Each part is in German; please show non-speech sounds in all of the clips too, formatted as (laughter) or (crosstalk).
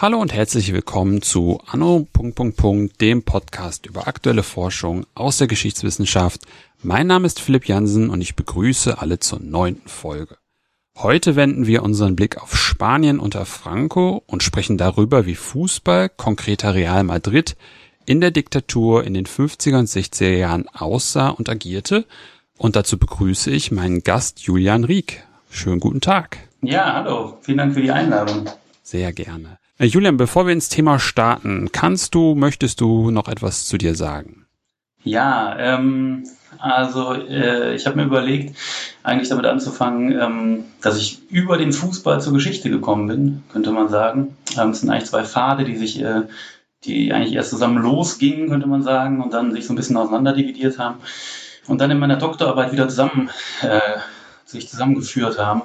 Hallo und herzlich willkommen zu Anno. dem Podcast über aktuelle Forschung aus der Geschichtswissenschaft. Mein Name ist Philipp Jansen und ich begrüße alle zur neunten Folge. Heute wenden wir unseren Blick auf Spanien unter Franco und sprechen darüber, wie Fußball, konkreter Real Madrid, in der Diktatur in den 50er und 60er Jahren aussah und agierte. Und dazu begrüße ich meinen Gast Julian Rieck. Schönen guten Tag. Ja, hallo. Vielen Dank für die Einladung. Sehr gerne. Äh, Julian, bevor wir ins Thema starten, kannst du, möchtest du noch etwas zu dir sagen? Ja, ähm, also äh, ich habe mir überlegt, eigentlich damit anzufangen, ähm, dass ich über den Fußball zur Geschichte gekommen bin, könnte man sagen. Ähm, es sind eigentlich zwei Pfade, die sich, äh, die eigentlich erst zusammen losgingen, könnte man sagen, und dann sich so ein bisschen auseinander dividiert haben und dann in meiner Doktorarbeit wieder zusammen äh, sich zusammengeführt haben.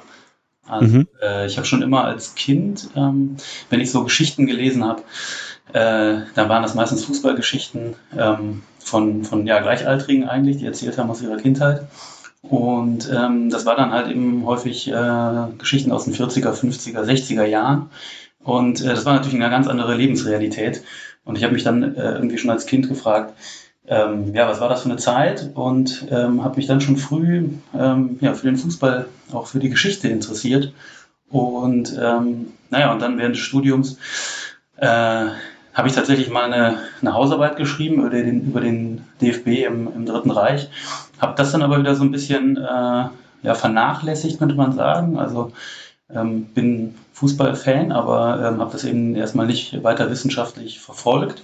Also, mhm. äh, ich habe schon immer als Kind, ähm, wenn ich so Geschichten gelesen habe, äh, dann waren das meistens Fußballgeschichten ähm, von, von ja, Gleichaltrigen eigentlich, die erzählt haben aus ihrer Kindheit. Und ähm, das war dann halt eben häufig äh, Geschichten aus den 40er, 50er, 60er Jahren. Und äh, das war natürlich eine ganz andere Lebensrealität. Und ich habe mich dann äh, irgendwie schon als Kind gefragt, ähm, ja, was war das für eine Zeit? Und ähm, habe mich dann schon früh ähm, ja, für den Fußball, auch für die Geschichte interessiert. Und ähm, naja, und dann während des Studiums äh, habe ich tatsächlich mal eine, eine Hausarbeit geschrieben über den, über den DFB im, im Dritten Reich. Habe das dann aber wieder so ein bisschen äh, ja, vernachlässigt, könnte man sagen. Also ähm, bin Fußballfan, aber ähm, habe das eben erstmal nicht weiter wissenschaftlich verfolgt.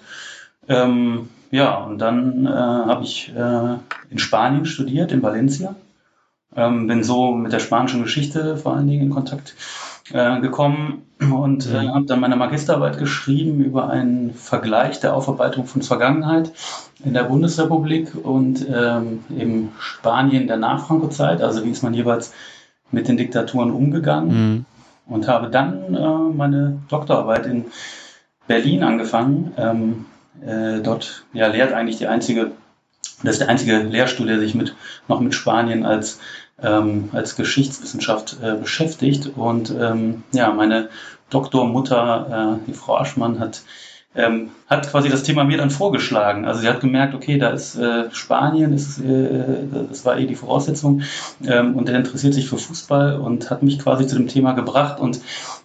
Ähm, ja, und dann äh, habe ich äh, in Spanien studiert, in Valencia. Ähm, bin so mit der spanischen Geschichte vor allen Dingen in Kontakt äh, gekommen und äh, habe dann meine Magisterarbeit geschrieben über einen Vergleich der Aufarbeitung von Vergangenheit in der Bundesrepublik und ähm, eben Spanien der Nachfranco-Zeit, also wie ist man jeweils mit den Diktaturen umgegangen mhm. Und habe dann äh, meine Doktorarbeit in Berlin angefangen. Ähm, äh, dort ja, lehrt eigentlich die einzige, das ist der einzige Lehrstuhl, der sich mit, noch mit Spanien als, ähm, als Geschichtswissenschaft äh, beschäftigt. Und ähm, ja, meine Doktormutter, äh, die Frau Aschmann, hat ähm, hat quasi das Thema mir dann vorgeschlagen. Also sie hat gemerkt, okay, da ist äh, Spanien, ist, äh, das war eh die Voraussetzung, ähm, und er interessiert sich für Fußball und hat mich quasi zu dem Thema gebracht. Und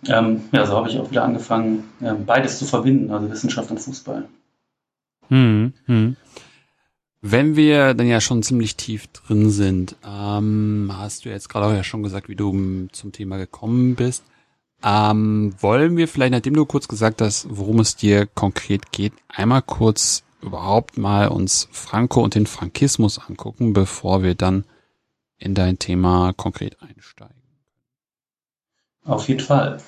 ähm, ja, so habe ich auch wieder angefangen, äh, beides zu verbinden, also Wissenschaft und Fußball. Hm, hm. Wenn wir dann ja schon ziemlich tief drin sind, ähm, hast du jetzt gerade auch ja schon gesagt, wie du zum Thema gekommen bist. Ähm, wollen wir vielleicht, nachdem du kurz gesagt hast, worum es dir konkret geht, einmal kurz überhaupt mal uns Franco und den Frankismus angucken, bevor wir dann in dein Thema konkret einsteigen? Auf jeden Fall.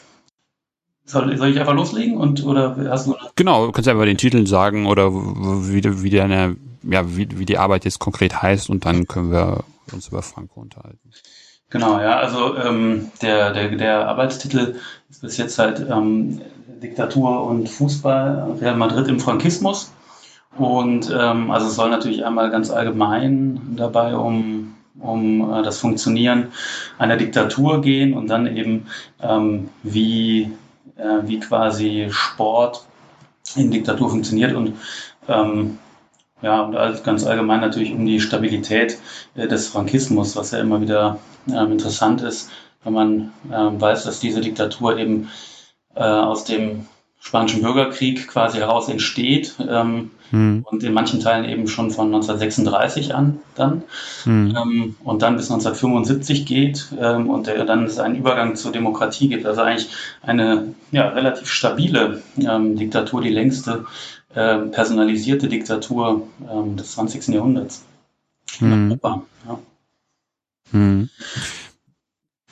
Soll, soll ich einfach loslegen und oder hast du Genau, du kannst einfach den Titel sagen oder wie, wie deine, ja, wie, wie die Arbeit jetzt konkret heißt und dann können wir uns über Franco unterhalten. Genau, ja, also ähm, der, der, der Arbeitstitel ist bis jetzt halt ähm, Diktatur und Fußball, Real Madrid im Frankismus. Und ähm, also es soll natürlich einmal ganz allgemein dabei um, um äh, das Funktionieren einer Diktatur gehen und dann eben ähm, wie äh, wie quasi Sport in Diktatur funktioniert und ähm, ja, und ganz allgemein natürlich um die Stabilität äh, des Frankismus, was ja immer wieder ähm, interessant ist, wenn man ähm, weiß, dass diese Diktatur eben äh, aus dem Spanischen Bürgerkrieg quasi heraus entsteht ähm, hm. und in manchen Teilen eben schon von 1936 an dann hm. ähm, und dann bis 1975 geht ähm, und der, dann es einen Übergang zur Demokratie gibt. Also eigentlich eine ja, relativ stabile ähm, Diktatur, die längste äh, personalisierte Diktatur ähm, des 20. Jahrhunderts in hm. Europa. Ja. Hm.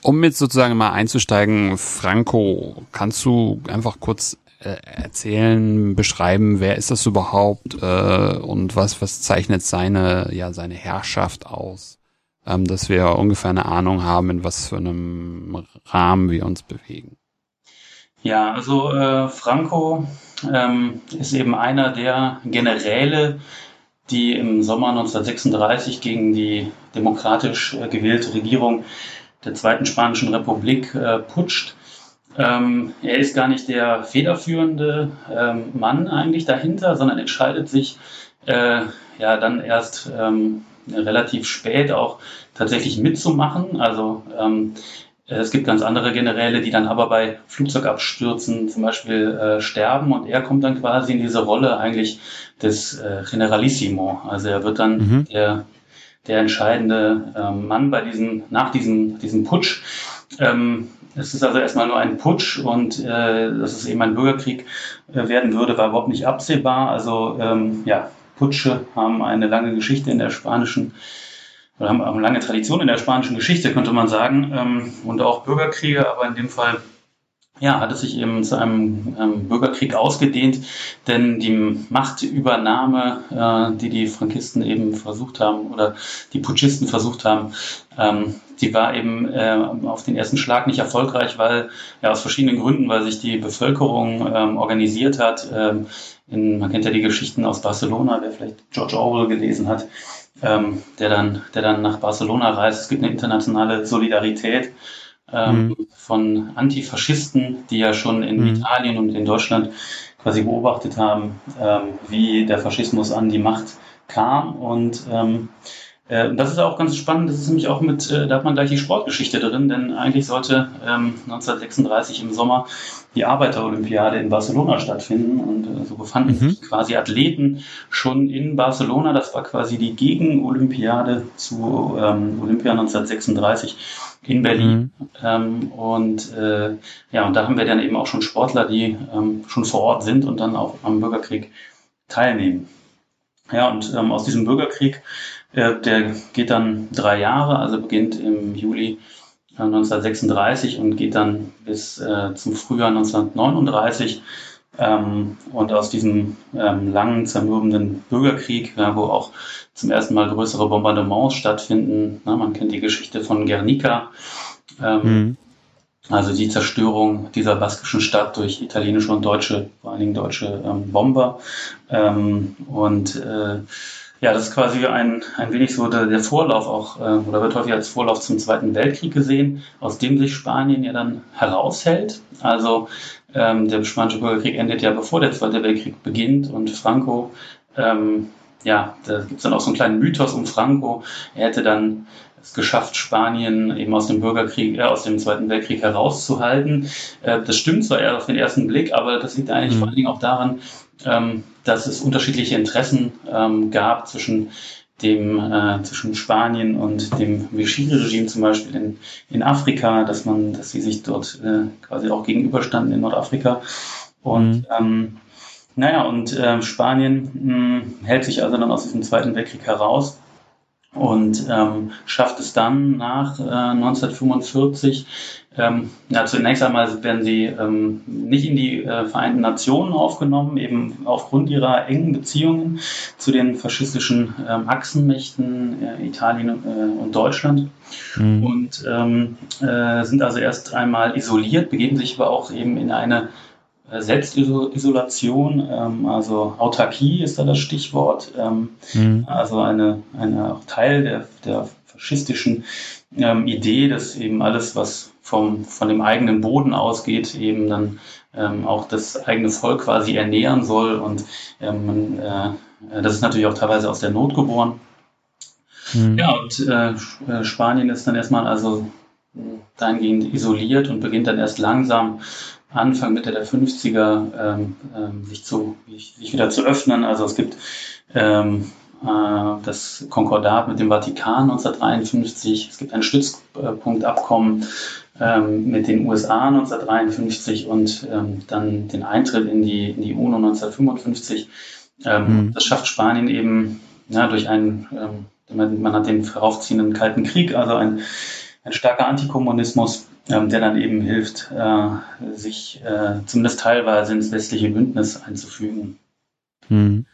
Um jetzt sozusagen mal einzusteigen, Franco, kannst du einfach kurz äh, erzählen, beschreiben, wer ist das überhaupt äh, und was, was zeichnet seine, ja, seine Herrschaft aus, ähm, dass wir ungefähr eine Ahnung haben, in was für einem Rahmen wir uns bewegen. Ja, also äh, Franco ähm, ist eben einer der Generäle die im Sommer 1936 gegen die demokratisch äh, gewählte Regierung der Zweiten Spanischen Republik äh, putscht. Ähm, er ist gar nicht der federführende ähm, Mann eigentlich dahinter, sondern entscheidet sich äh, ja dann erst ähm, relativ spät auch tatsächlich mitzumachen. Also ähm, es gibt ganz andere Generäle, die dann aber bei Flugzeugabstürzen zum Beispiel äh, sterben und er kommt dann quasi in diese Rolle eigentlich des äh, Generalissimo. Also er wird dann mhm. der, der entscheidende äh, Mann bei diesem, nach diesem, diesem Putsch. Ähm, es ist also erstmal nur ein Putsch und äh, dass es eben ein Bürgerkrieg äh, werden würde, war überhaupt nicht absehbar. Also ähm, ja, Putsche haben eine lange Geschichte in der spanischen oder haben eine lange Tradition in der spanischen Geschichte, könnte man sagen, ähm, und auch Bürgerkriege, aber in dem Fall ja, hat es sich eben zu einem ähm, Bürgerkrieg ausgedehnt, denn die Machtübernahme, äh, die die Frankisten eben versucht haben oder die Putschisten versucht haben, ähm, die war eben äh, auf den ersten Schlag nicht erfolgreich, weil ja aus verschiedenen Gründen, weil sich die Bevölkerung ähm, organisiert hat. Ähm, in, man kennt ja die Geschichten aus Barcelona, wer vielleicht George Orwell gelesen hat, ähm, der dann, der dann nach Barcelona reist. Es gibt eine internationale Solidarität ähm, mhm. von Antifaschisten, die ja schon in mhm. Italien und in Deutschland quasi beobachtet haben, ähm, wie der Faschismus an die Macht kam. Und ähm, äh, das ist auch ganz spannend, das ist nämlich auch mit, äh, da hat man gleich die Sportgeschichte drin, denn eigentlich sollte ähm, 1936 im Sommer die Arbeiterolympiade in Barcelona stattfinden und äh, so befanden mhm. sich quasi Athleten schon in Barcelona. Das war quasi die Gegenolympiade zu ähm, Olympia 1936 in Berlin. Mhm. Ähm, und äh, ja, und da haben wir dann eben auch schon Sportler, die ähm, schon vor Ort sind und dann auch am Bürgerkrieg teilnehmen. Ja, und ähm, aus diesem Bürgerkrieg, der geht dann drei Jahre, also beginnt im Juli 1936 äh, und geht dann bis äh, zum Frühjahr 1939. Ähm, und aus diesem ähm, langen, zermürbenden Bürgerkrieg, ja, wo auch zum ersten Mal größere Bombardements stattfinden, na, man kennt die Geschichte von Guernica, ähm, mhm. also die Zerstörung dieser baskischen Stadt durch italienische und deutsche, vor allen Dingen deutsche ähm, Bomber. Ähm, und äh, ja, das ist quasi ein, ein wenig so der, der Vorlauf auch, äh, oder wird häufig als Vorlauf zum Zweiten Weltkrieg gesehen, aus dem sich Spanien ja dann heraushält. Also ähm, der Spanische Bürgerkrieg endet ja bevor der Zweite Weltkrieg beginnt und Franco, ähm, ja, da gibt es dann auch so einen kleinen Mythos um Franco. Er hätte dann es geschafft, Spanien eben aus dem Bürgerkrieg, äh, aus dem Zweiten Weltkrieg herauszuhalten. Äh, das stimmt zwar eher auf den ersten Blick, aber das liegt eigentlich mhm. vor allen Dingen auch daran, ähm, dass es unterschiedliche Interessen ähm, gab zwischen dem äh, zwischen Spanien und dem Vichy-Regime zum Beispiel in, in Afrika, dass man, dass sie sich dort äh, quasi auch gegenüberstanden in Nordafrika. Und mhm. ähm, naja, und äh, Spanien mh, hält sich also dann aus diesem Zweiten Weltkrieg heraus und ähm, schafft es dann nach äh, 1945 ähm, ja, zunächst einmal werden sie ähm, nicht in die äh, Vereinten Nationen aufgenommen, eben aufgrund ihrer engen Beziehungen zu den faschistischen ähm, Achsenmächten äh, Italien äh, und Deutschland mhm. und ähm, äh, sind also erst einmal isoliert, begeben sich aber auch eben in eine Selbstisolation, ähm, also Autarkie ist da das Stichwort, ähm, mhm. also eine, eine Teil der, der faschistischen ähm, Idee, dass eben alles, was vom, von dem eigenen Boden ausgeht, eben dann ähm, auch das eigene Volk quasi ernähren soll. Und ähm, äh, das ist natürlich auch teilweise aus der Not geboren. Mhm. Ja, und äh, äh Spanien ist dann erstmal also dahingehend isoliert und beginnt dann erst langsam Anfang, Mitte der 50er ähm, ähm, sich, zu, sich wieder zu öffnen. Also es gibt ähm, äh, das Konkordat mit dem Vatikan 1953, es gibt ein Stützpunktabkommen ähm, mit den USA 1953 und ähm, dann den Eintritt in die, in die UNO 1955. Ähm, mhm. Das schafft Spanien eben ja, durch einen, ähm, man, man, hat den heraufziehenden Kalten Krieg, also ein, ein starker Antikommunismus, ähm, der dann eben hilft, äh, sich äh, zumindest teilweise ins westliche Bündnis einzufügen. Mhm.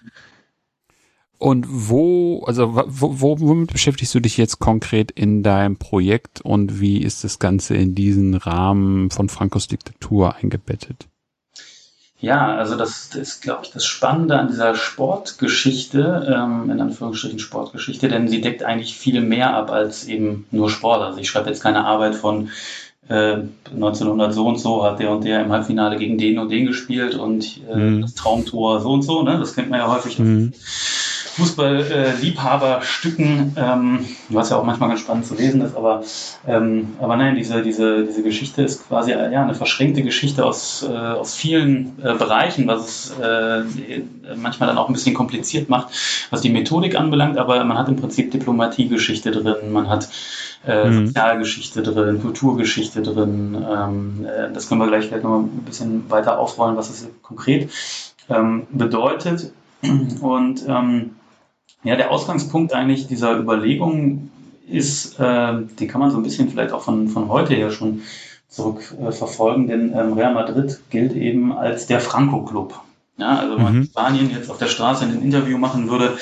Und wo, also wo, wo, womit beschäftigst du dich jetzt konkret in deinem Projekt und wie ist das Ganze in diesen Rahmen von Frankos Diktatur eingebettet? Ja, also das, das ist, glaube ich, das Spannende an dieser Sportgeschichte, ähm, in Anführungsstrichen Sportgeschichte, denn sie deckt eigentlich viel mehr ab als eben nur Sport. Also ich schreibe jetzt keine Arbeit von äh, 1900 so und so hat der und der im Halbfinale gegen den und den gespielt und äh, mhm. das Traumtor so und so, ne? Das kennt man ja häufig. Mhm. Fußball-Liebhaberstücken, ähm, was ja auch manchmal ganz spannend zu lesen ist, aber, ähm, aber nein, diese, diese, diese Geschichte ist quasi ja, eine verschränkte Geschichte aus, äh, aus vielen äh, Bereichen, was es äh, manchmal dann auch ein bisschen kompliziert macht, was die Methodik anbelangt, aber man hat im Prinzip Diplomatiegeschichte drin, man hat äh, mhm. Sozialgeschichte drin, Kulturgeschichte drin. Ähm, äh, das können wir gleich vielleicht noch ein bisschen weiter aufrollen, was es konkret ähm, bedeutet. Und ähm, ja, der Ausgangspunkt eigentlich dieser Überlegung ist, äh, die kann man so ein bisschen vielleicht auch von, von heute her schon zurückverfolgen, äh, denn ähm, Real Madrid gilt eben als der Franco-Club. Ja, also wenn man mhm. Spanien jetzt auf der Straße ein Interview machen würde,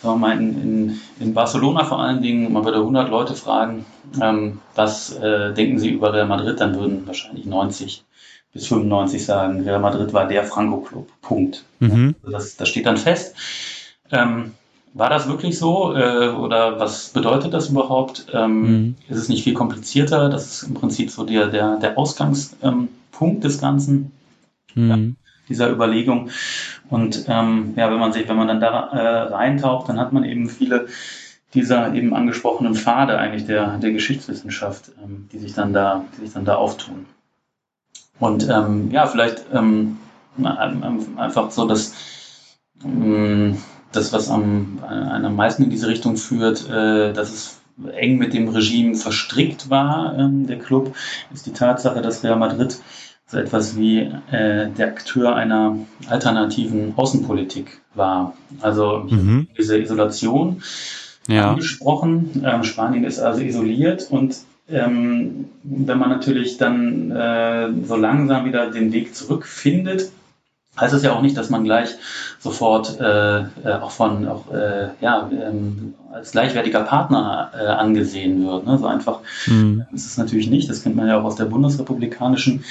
sagen wir mal in, in, Barcelona vor allen Dingen, man würde 100 Leute fragen, ähm, was äh, denken sie über Real Madrid, dann würden wahrscheinlich 90 bis 95 sagen, Real Madrid war der Franco-Club. Punkt. Mhm. Also das, das steht dann fest. Ähm, war das wirklich so äh, oder was bedeutet das überhaupt? Ähm, mhm. Ist es nicht viel komplizierter? Das ist im Prinzip so der, der, der Ausgangspunkt ähm, des Ganzen, mhm. ja, dieser Überlegung. Und ähm, ja, wenn man sich, wenn man dann da äh, reintaucht, dann hat man eben viele dieser eben angesprochenen Pfade eigentlich der, der Geschichtswissenschaft, ähm, die sich dann da, die sich dann da auftun. Und ähm, ja, vielleicht ähm, einfach so, dass ähm, das, was am, am meisten in diese Richtung führt, äh, dass es eng mit dem Regime verstrickt war, ähm, der Club, ist die Tatsache, dass Real Madrid so etwas wie äh, der Akteur einer alternativen Außenpolitik war. Also mhm. diese Isolation ja. angesprochen. Ähm, Spanien ist also isoliert und ähm, wenn man natürlich dann äh, so langsam wieder den Weg zurückfindet, heißt es ja auch nicht, dass man gleich sofort äh, äh, auch von auch äh, ja ähm, als gleichwertiger Partner äh, angesehen wird. Ne? So einfach mhm. ist es natürlich nicht. Das kennt man ja auch aus der bundesrepublikanischen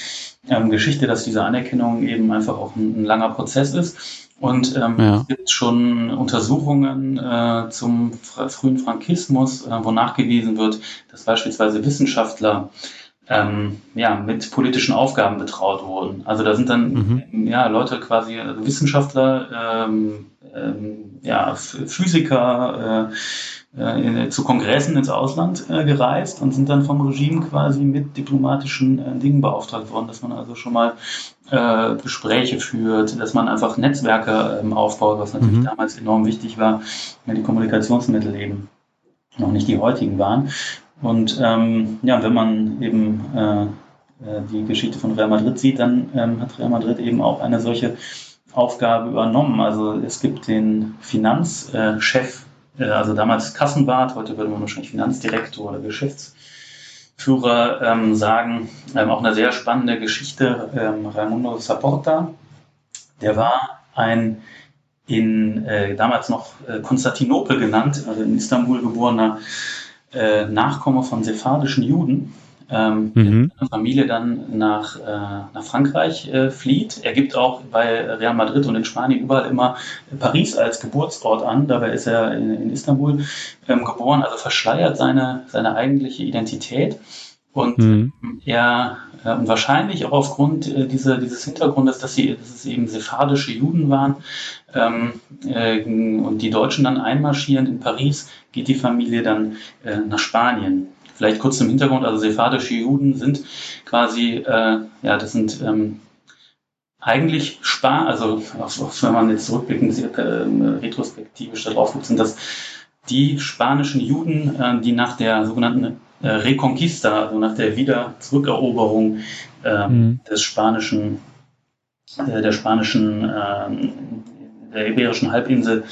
ähm, Geschichte, dass diese Anerkennung eben einfach auch ein, ein langer Prozess ist. Und ähm, ja. es gibt schon Untersuchungen äh, zum frühen Frankismus, äh, wo nachgewiesen wird, dass beispielsweise Wissenschaftler ähm, ja, mit politischen Aufgaben betraut wurden. Also da sind dann mhm. ja, Leute quasi, also Wissenschaftler, ähm, ähm, ja, Physiker, äh, äh, zu Kongressen ins Ausland äh, gereist und sind dann vom Regime quasi mit diplomatischen äh, Dingen beauftragt worden, dass man also schon mal äh, Gespräche führt, dass man einfach Netzwerke ähm, aufbaut, was natürlich mhm. damals enorm wichtig war, wenn die Kommunikationsmittel eben noch nicht die heutigen waren. Und ähm, ja, wenn man eben äh, äh, die Geschichte von Real Madrid sieht, dann ähm, hat Real Madrid eben auch eine solche Aufgabe übernommen. Also es gibt den Finanzchef, äh, also damals Kassenwart, heute würde man wahrscheinlich Finanzdirektor oder Geschäftsführer ähm, sagen. Ähm, auch eine sehr spannende Geschichte, ähm, Raimundo Saporta, der war ein in äh, damals noch äh, Konstantinopel genannt, also in Istanbul geborener äh, Nachkomme von sephardischen Juden, ähm, mhm. Familie dann nach, äh, nach Frankreich äh, flieht. Er gibt auch bei Real Madrid und in Spanien überall immer Paris als Geburtsort an. Dabei ist er in, in Istanbul ähm, geboren, also verschleiert seine, seine eigentliche Identität. Und mhm. er äh, und wahrscheinlich auch aufgrund äh, dieser, dieses Hintergrundes, dass, sie, dass es eben sephardische Juden waren ähm, äh, und die Deutschen dann einmarschieren in Paris, geht die Familie dann äh, nach Spanien. Vielleicht kurz zum Hintergrund, also sephardische Juden sind quasi, äh, ja, das sind ähm, eigentlich Spar, also wenn man jetzt zurückblickend äh, retrospektivisch darauf guckt, sind das die spanischen Juden, äh, die nach der sogenannten äh, Reconquista, also nach der Wiederzurückeroberung äh, mhm. des spanischen, äh, der spanischen, äh, der iberischen Halbinsel,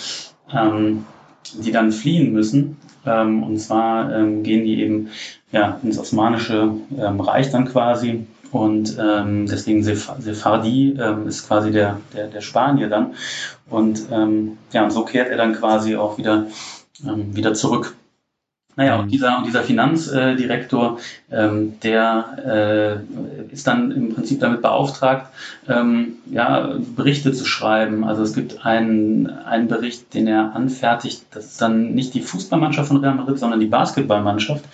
ähm, die dann fliehen müssen. Ähm, und zwar ähm, gehen die eben ja, ins Osmanische ähm, Reich dann quasi. Und ähm, deswegen Sephardi ähm, ist quasi der, der, der Spanier dann. Und ähm, ja, so kehrt er dann quasi auch wieder, ähm, wieder zurück. Naja, und mhm. dieser, und dieser Finanzdirektor, ähm, der äh, ist dann im Prinzip damit beauftragt, ähm, ja, Berichte zu schreiben. Also es gibt einen, einen Bericht, den er anfertigt. Das ist dann nicht die Fußballmannschaft von Real Madrid, sondern die Basketballmannschaft.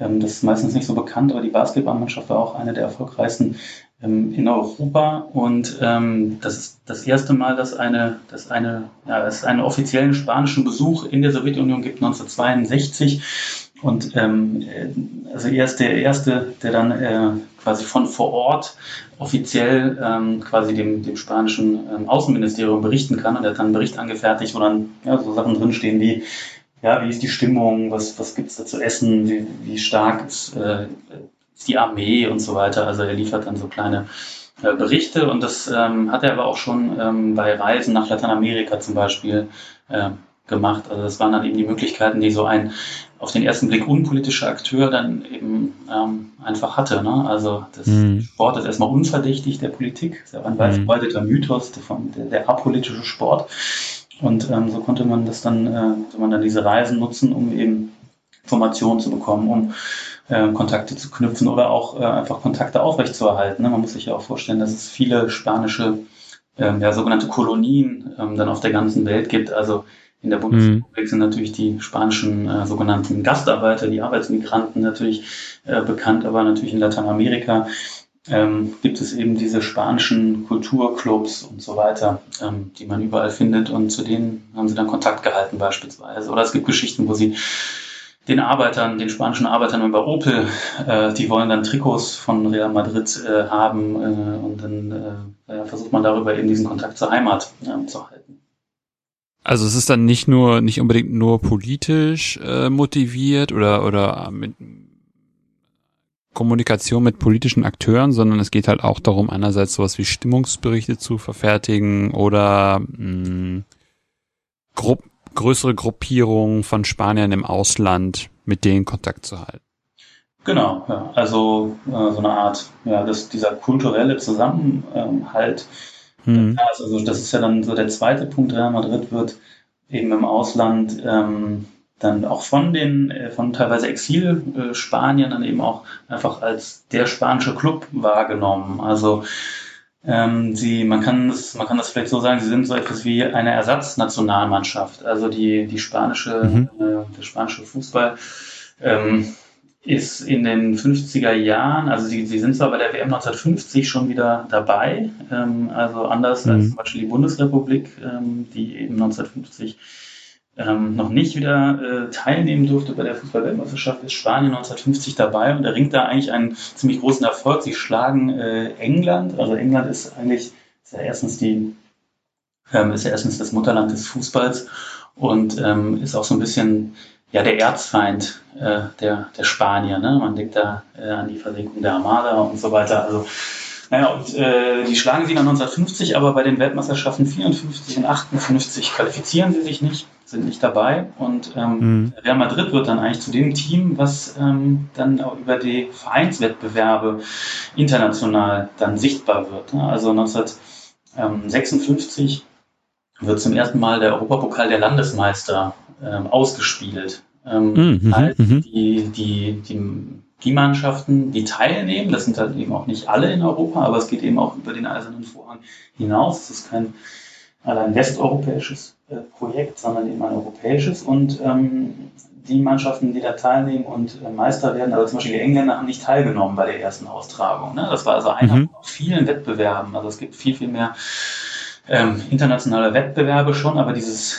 Ähm, das ist meistens nicht so bekannt, aber die Basketballmannschaft war auch eine der erfolgreichsten in Europa. Und ähm, das ist das erste Mal, dass eine, dass eine, ja, es einen offiziellen spanischen Besuch in der Sowjetunion gibt 1962 und ähm, äh, also er ist der erste, der dann äh, quasi von vor Ort offiziell ähm, quasi dem, dem spanischen ähm, Außenministerium berichten kann. Und er hat dann einen Bericht angefertigt, wo dann ja, so Sachen drinstehen wie ja, wie ist die Stimmung, was, was gibt's da zu essen, wie, wie stark ist, äh, die Armee und so weiter. Also er liefert dann so kleine äh, Berichte und das ähm, hat er aber auch schon ähm, bei Reisen nach Lateinamerika zum Beispiel äh, gemacht. Also das waren dann eben die Möglichkeiten, die so ein auf den ersten Blick unpolitischer Akteur dann eben ähm, einfach hatte. Ne? Also das mhm. Sport ist erstmal unverdächtig der Politik, ist ja ein weit mhm. verbreiteter Mythos, der, der apolitische Sport. Und ähm, so konnte man das dann, äh, konnte man dann diese Reisen nutzen, um eben Informationen zu bekommen, um äh, Kontakte zu knüpfen oder auch äh, einfach Kontakte aufrechtzuerhalten. Ne? Man muss sich ja auch vorstellen, dass es viele spanische, ähm, ja, sogenannte Kolonien ähm, dann auf der ganzen Welt gibt. Also in der Bundesrepublik mhm. sind natürlich die spanischen äh, sogenannten Gastarbeiter, die Arbeitsmigranten natürlich äh, bekannt, aber natürlich in Lateinamerika ähm, gibt es eben diese spanischen Kulturclubs und so weiter, ähm, die man überall findet und zu denen haben sie dann Kontakt gehalten beispielsweise. Oder es gibt Geschichten, wo sie den Arbeitern, den spanischen Arbeitern über Opel, äh, die wollen dann Trikots von Real Madrid äh, haben äh, und dann äh, versucht man darüber eben diesen Kontakt zur Heimat zu halten. Also es ist dann nicht nur, nicht unbedingt nur politisch äh, motiviert oder, oder mit Kommunikation mit politischen Akteuren, sondern es geht halt auch darum, einerseits sowas wie Stimmungsberichte zu verfertigen oder mh, Gruppen größere Gruppierungen von Spaniern im Ausland mit denen Kontakt zu halten. Genau, ja. also äh, so eine Art, ja, das, dieser kulturelle Zusammenhalt. Hm. Also das ist ja dann so der zweite Punkt. Real Madrid wird eben im Ausland ähm, dann auch von den, äh, von teilweise Exil-Spaniern dann eben auch einfach als der spanische Club wahrgenommen. Also ähm, sie, man kann das, man kann das vielleicht so sagen, sie sind so etwas wie eine Ersatznationalmannschaft. Also die, die spanische, mhm. äh, der spanische Fußball ähm, ist in den 50er Jahren, also sie, sie sind zwar bei der WM 1950 schon wieder dabei, ähm, also anders mhm. als zum Beispiel die Bundesrepublik, ähm, die eben 1950 ähm, noch nicht wieder äh, teilnehmen durfte bei der Fußball-Weltmeisterschaft, ist Spanien 1950 dabei und erringt da eigentlich einen ziemlich großen Erfolg. Sie schlagen äh, England, also England ist eigentlich ist ja erstens die ähm, ist ja erstens das Mutterland des Fußballs und ähm, ist auch so ein bisschen ja der Erzfeind äh, der, der Spanier. Ne? Man denkt da äh, an die Versenkung der Armada und so weiter. Also naja, und äh, die schlagen sie dann 1950, aber bei den Weltmeisterschaften 54 und 58 qualifizieren sie sich nicht sind nicht dabei. Und ähm, mhm. Real Madrid wird dann eigentlich zu dem Team, was ähm, dann auch über die Vereinswettbewerbe international dann sichtbar wird. Ne? Also 1956 wird zum ersten Mal der Europapokal der Landesmeister ähm, ausgespielt. Ähm, mhm. mhm. die, die, die, die Mannschaften, die teilnehmen, das sind halt eben auch nicht alle in Europa, aber es geht eben auch über den Eisernen Vorhang hinaus. Es ist kein allein westeuropäisches äh, Projekt, sondern eben ein europäisches. Und ähm, die Mannschaften, die da teilnehmen und äh, Meister werden, also zum Beispiel die Engländer haben nicht teilgenommen bei der ersten Austragung. Ne? Das war also einer mhm. von vielen Wettbewerben. Also es gibt viel, viel mehr ähm, internationale Wettbewerbe schon, aber dieses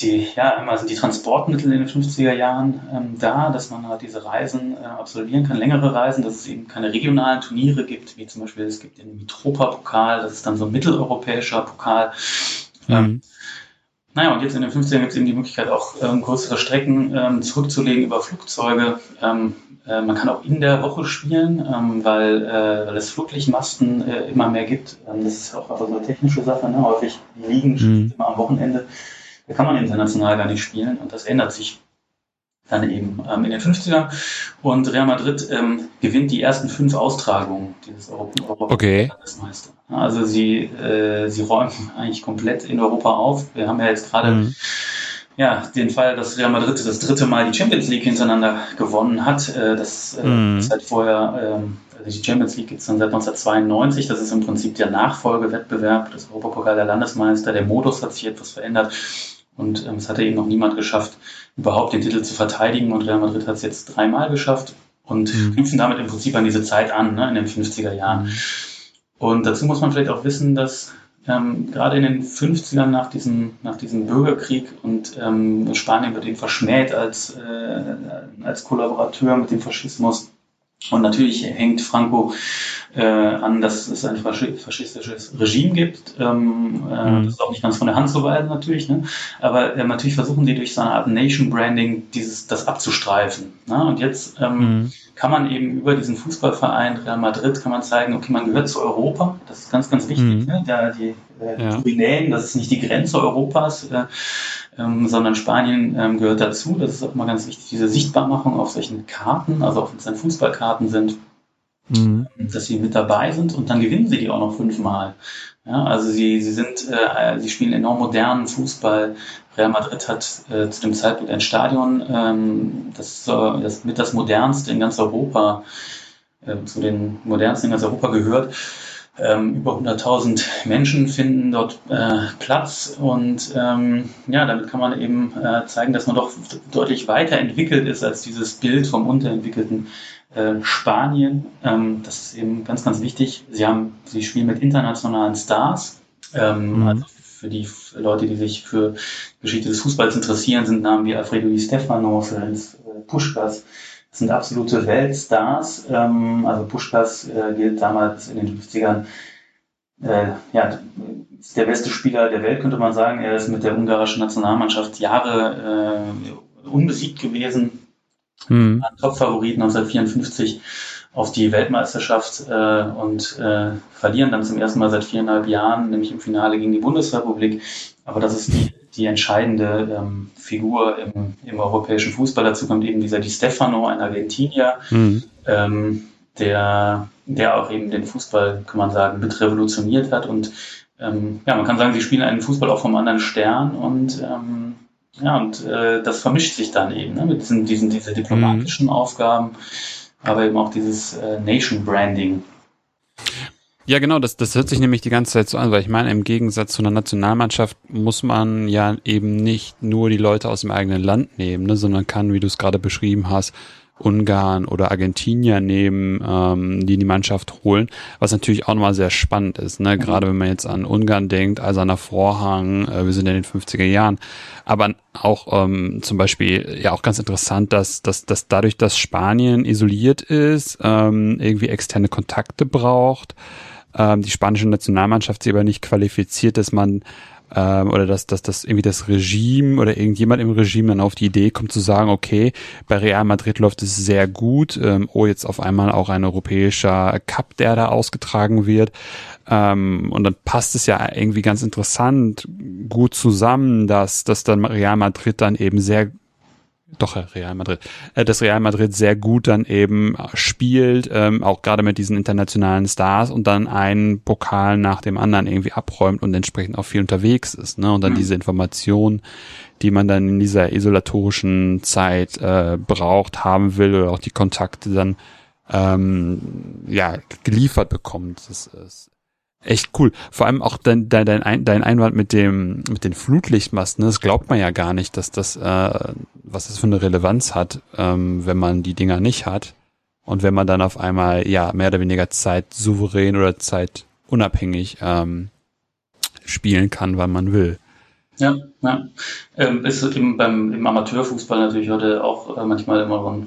die, ja, einmal sind die Transportmittel in den 50er Jahren ähm, da, dass man halt diese Reisen äh, absolvieren kann, längere Reisen, dass es eben keine regionalen Turniere gibt, wie zum Beispiel es gibt den Mitropa-Pokal, das ist dann so ein mitteleuropäischer Pokal, Mhm. Ähm, naja, und jetzt in den 50ern gibt es eben die Möglichkeit, auch ähm, größere Strecken ähm, zurückzulegen über Flugzeuge. Ähm, äh, man kann auch in der Woche spielen, ähm, weil, äh, weil es Fluglichtmasten äh, immer mehr gibt. Ähm, das ist auch einfach so eine technische Sache. Ne? Häufig liegen mhm. immer am Wochenende. Da kann man international gar nicht spielen und das ändert sich dann eben ähm, in den 50ern. Und Real Madrid ähm, gewinnt die ersten fünf Austragungen dieses Europa okay. Landesmeister. Also sie, äh, sie räumen (laughs) eigentlich komplett in Europa auf. Wir haben ja jetzt gerade mhm. ja, den Fall, dass Real Madrid das dritte Mal die Champions League hintereinander gewonnen hat. Äh, das äh, mm. ist halt vorher, ähm, also die Champions League gibt es dann seit 1992. Das ist im Prinzip der Nachfolgewettbewerb, das Europapokal der Landesmeister. Der Modus hat sich etwas verändert und ähm, es hatte eben noch niemand geschafft, überhaupt den Titel zu verteidigen. Und Real Madrid hat es jetzt dreimal geschafft und mhm. knüpfen damit im Prinzip an diese Zeit an, ne, in den 50er Jahren. Mhm. Und dazu muss man vielleicht auch wissen, dass ähm, gerade in den 50ern nach diesem, nach diesem Bürgerkrieg und ähm, Spanien wird eben verschmäht als, äh, als Kollaborateur mit dem Faschismus. Und natürlich hängt Franco äh, an, dass es ein faschistisches Regime gibt. Ähm, äh, mhm. Das ist auch nicht ganz von der Hand zu weisen natürlich. Ne? Aber äh, natürlich versuchen die durch so eine Art Nation Branding dieses, das abzustreifen. Ne? Und jetzt ähm, mhm. Kann man eben über diesen Fußballverein Real Madrid kann man zeigen, okay, man gehört zu Europa. Das ist ganz, ganz wichtig. Mhm. Ne? Da die äh, ja. Pyrenäen, das ist nicht die Grenze Europas. Äh, ähm, sondern Spanien ähm, gehört dazu. Das ist auch immer ganz wichtig, diese Sichtbarmachung auf solchen Karten, also auch wenn es dann Fußballkarten sind, mhm. dass sie mit dabei sind und dann gewinnen sie die auch noch fünfmal. Ja, also sie, sie sind, äh, sie spielen enorm modernen Fußball. Real Madrid hat äh, zu dem Zeitpunkt ein Stadion, ähm, das, das mit das modernste in ganz Europa, äh, zu den modernsten in ganz Europa gehört. Ähm, über 100.000 Menschen finden dort äh, Platz und ähm, ja, damit kann man eben äh, zeigen, dass man doch deutlich weiterentwickelt ist als dieses Bild vom unterentwickelten äh, Spanien. Ähm, das ist eben ganz, ganz wichtig. Sie haben, sie spielen mit internationalen Stars. Ähm, mhm. Also für die Leute, die sich für Geschichte des Fußballs interessieren, sind Namen wie Alfredo Di Stefano, Ferenc äh, Puschkas. Das sind absolute Weltstars. Ähm, also Puschkas äh, gilt damals in den 50ern äh, ja, ist der beste Spieler der Welt, könnte man sagen. Er ist mit der ungarischen Nationalmannschaft Jahre äh, unbesiegt gewesen hm. Top-Favorit 1954 auf die Weltmeisterschaft äh, und äh, verlieren dann zum ersten Mal seit viereinhalb Jahren, nämlich im Finale gegen die Bundesrepublik. Aber das ist die, die entscheidende ähm, Figur im, im europäischen Fußball. Dazu kommt eben dieser Di Stefano, ein Argentinier, mhm. ähm, der, der auch eben den Fußball, kann man sagen, mit revolutioniert hat. Und ähm, ja, man kann sagen, sie spielen einen Fußball auch vom anderen Stern und ähm, ja, und äh, das vermischt sich dann eben ne, mit diesen, diesen diese diplomatischen mhm. Aufgaben, aber eben auch dieses äh, Nation Branding. Ja, genau, das, das hört sich nämlich die ganze Zeit so an, weil ich meine, im Gegensatz zu einer Nationalmannschaft muss man ja eben nicht nur die Leute aus dem eigenen Land nehmen, ne, sondern kann, wie du es gerade beschrieben hast, Ungarn oder Argentinier nehmen, ähm, die in die Mannschaft holen, was natürlich auch nochmal sehr spannend ist, ne? Mhm. gerade wenn man jetzt an Ungarn denkt, Eiserner Vorhang, äh, wir sind in den 50er Jahren, aber auch ähm, zum Beispiel ja auch ganz interessant, dass, dass, dass dadurch, dass Spanien isoliert ist, ähm, irgendwie externe Kontakte braucht, ähm, die spanische Nationalmannschaft sich aber nicht qualifiziert, dass man ähm, oder dass, dass das irgendwie das Regime oder irgendjemand im Regime dann auf die Idee kommt zu sagen, okay, bei Real Madrid läuft es sehr gut, ähm, oh, jetzt auf einmal auch ein europäischer Cup, der da ausgetragen wird. Ähm, und dann passt es ja irgendwie ganz interessant gut zusammen, dass, dass dann Real Madrid dann eben sehr doch Real Madrid, äh, dass Real Madrid sehr gut dann eben spielt, ähm, auch gerade mit diesen internationalen Stars und dann einen Pokal nach dem anderen irgendwie abräumt und entsprechend auch viel unterwegs ist, ne? Und dann mhm. diese Information, die man dann in dieser isolatorischen Zeit äh, braucht, haben will oder auch die Kontakte dann ähm, ja geliefert bekommt. Das ist echt cool. Vor allem auch dein, dein, dein, dein Einwand mit dem mit den Flutlichtmasten. Das glaubt man ja gar nicht, dass das äh, was das für eine Relevanz hat, ähm, wenn man die Dinger nicht hat und wenn man dann auf einmal ja mehr oder weniger Zeit souverän oder Zeit unabhängig ähm, spielen kann, wann man will. Ja, ja. Ähm, ist im, beim, im Amateurfußball natürlich heute auch äh, manchmal immer so ein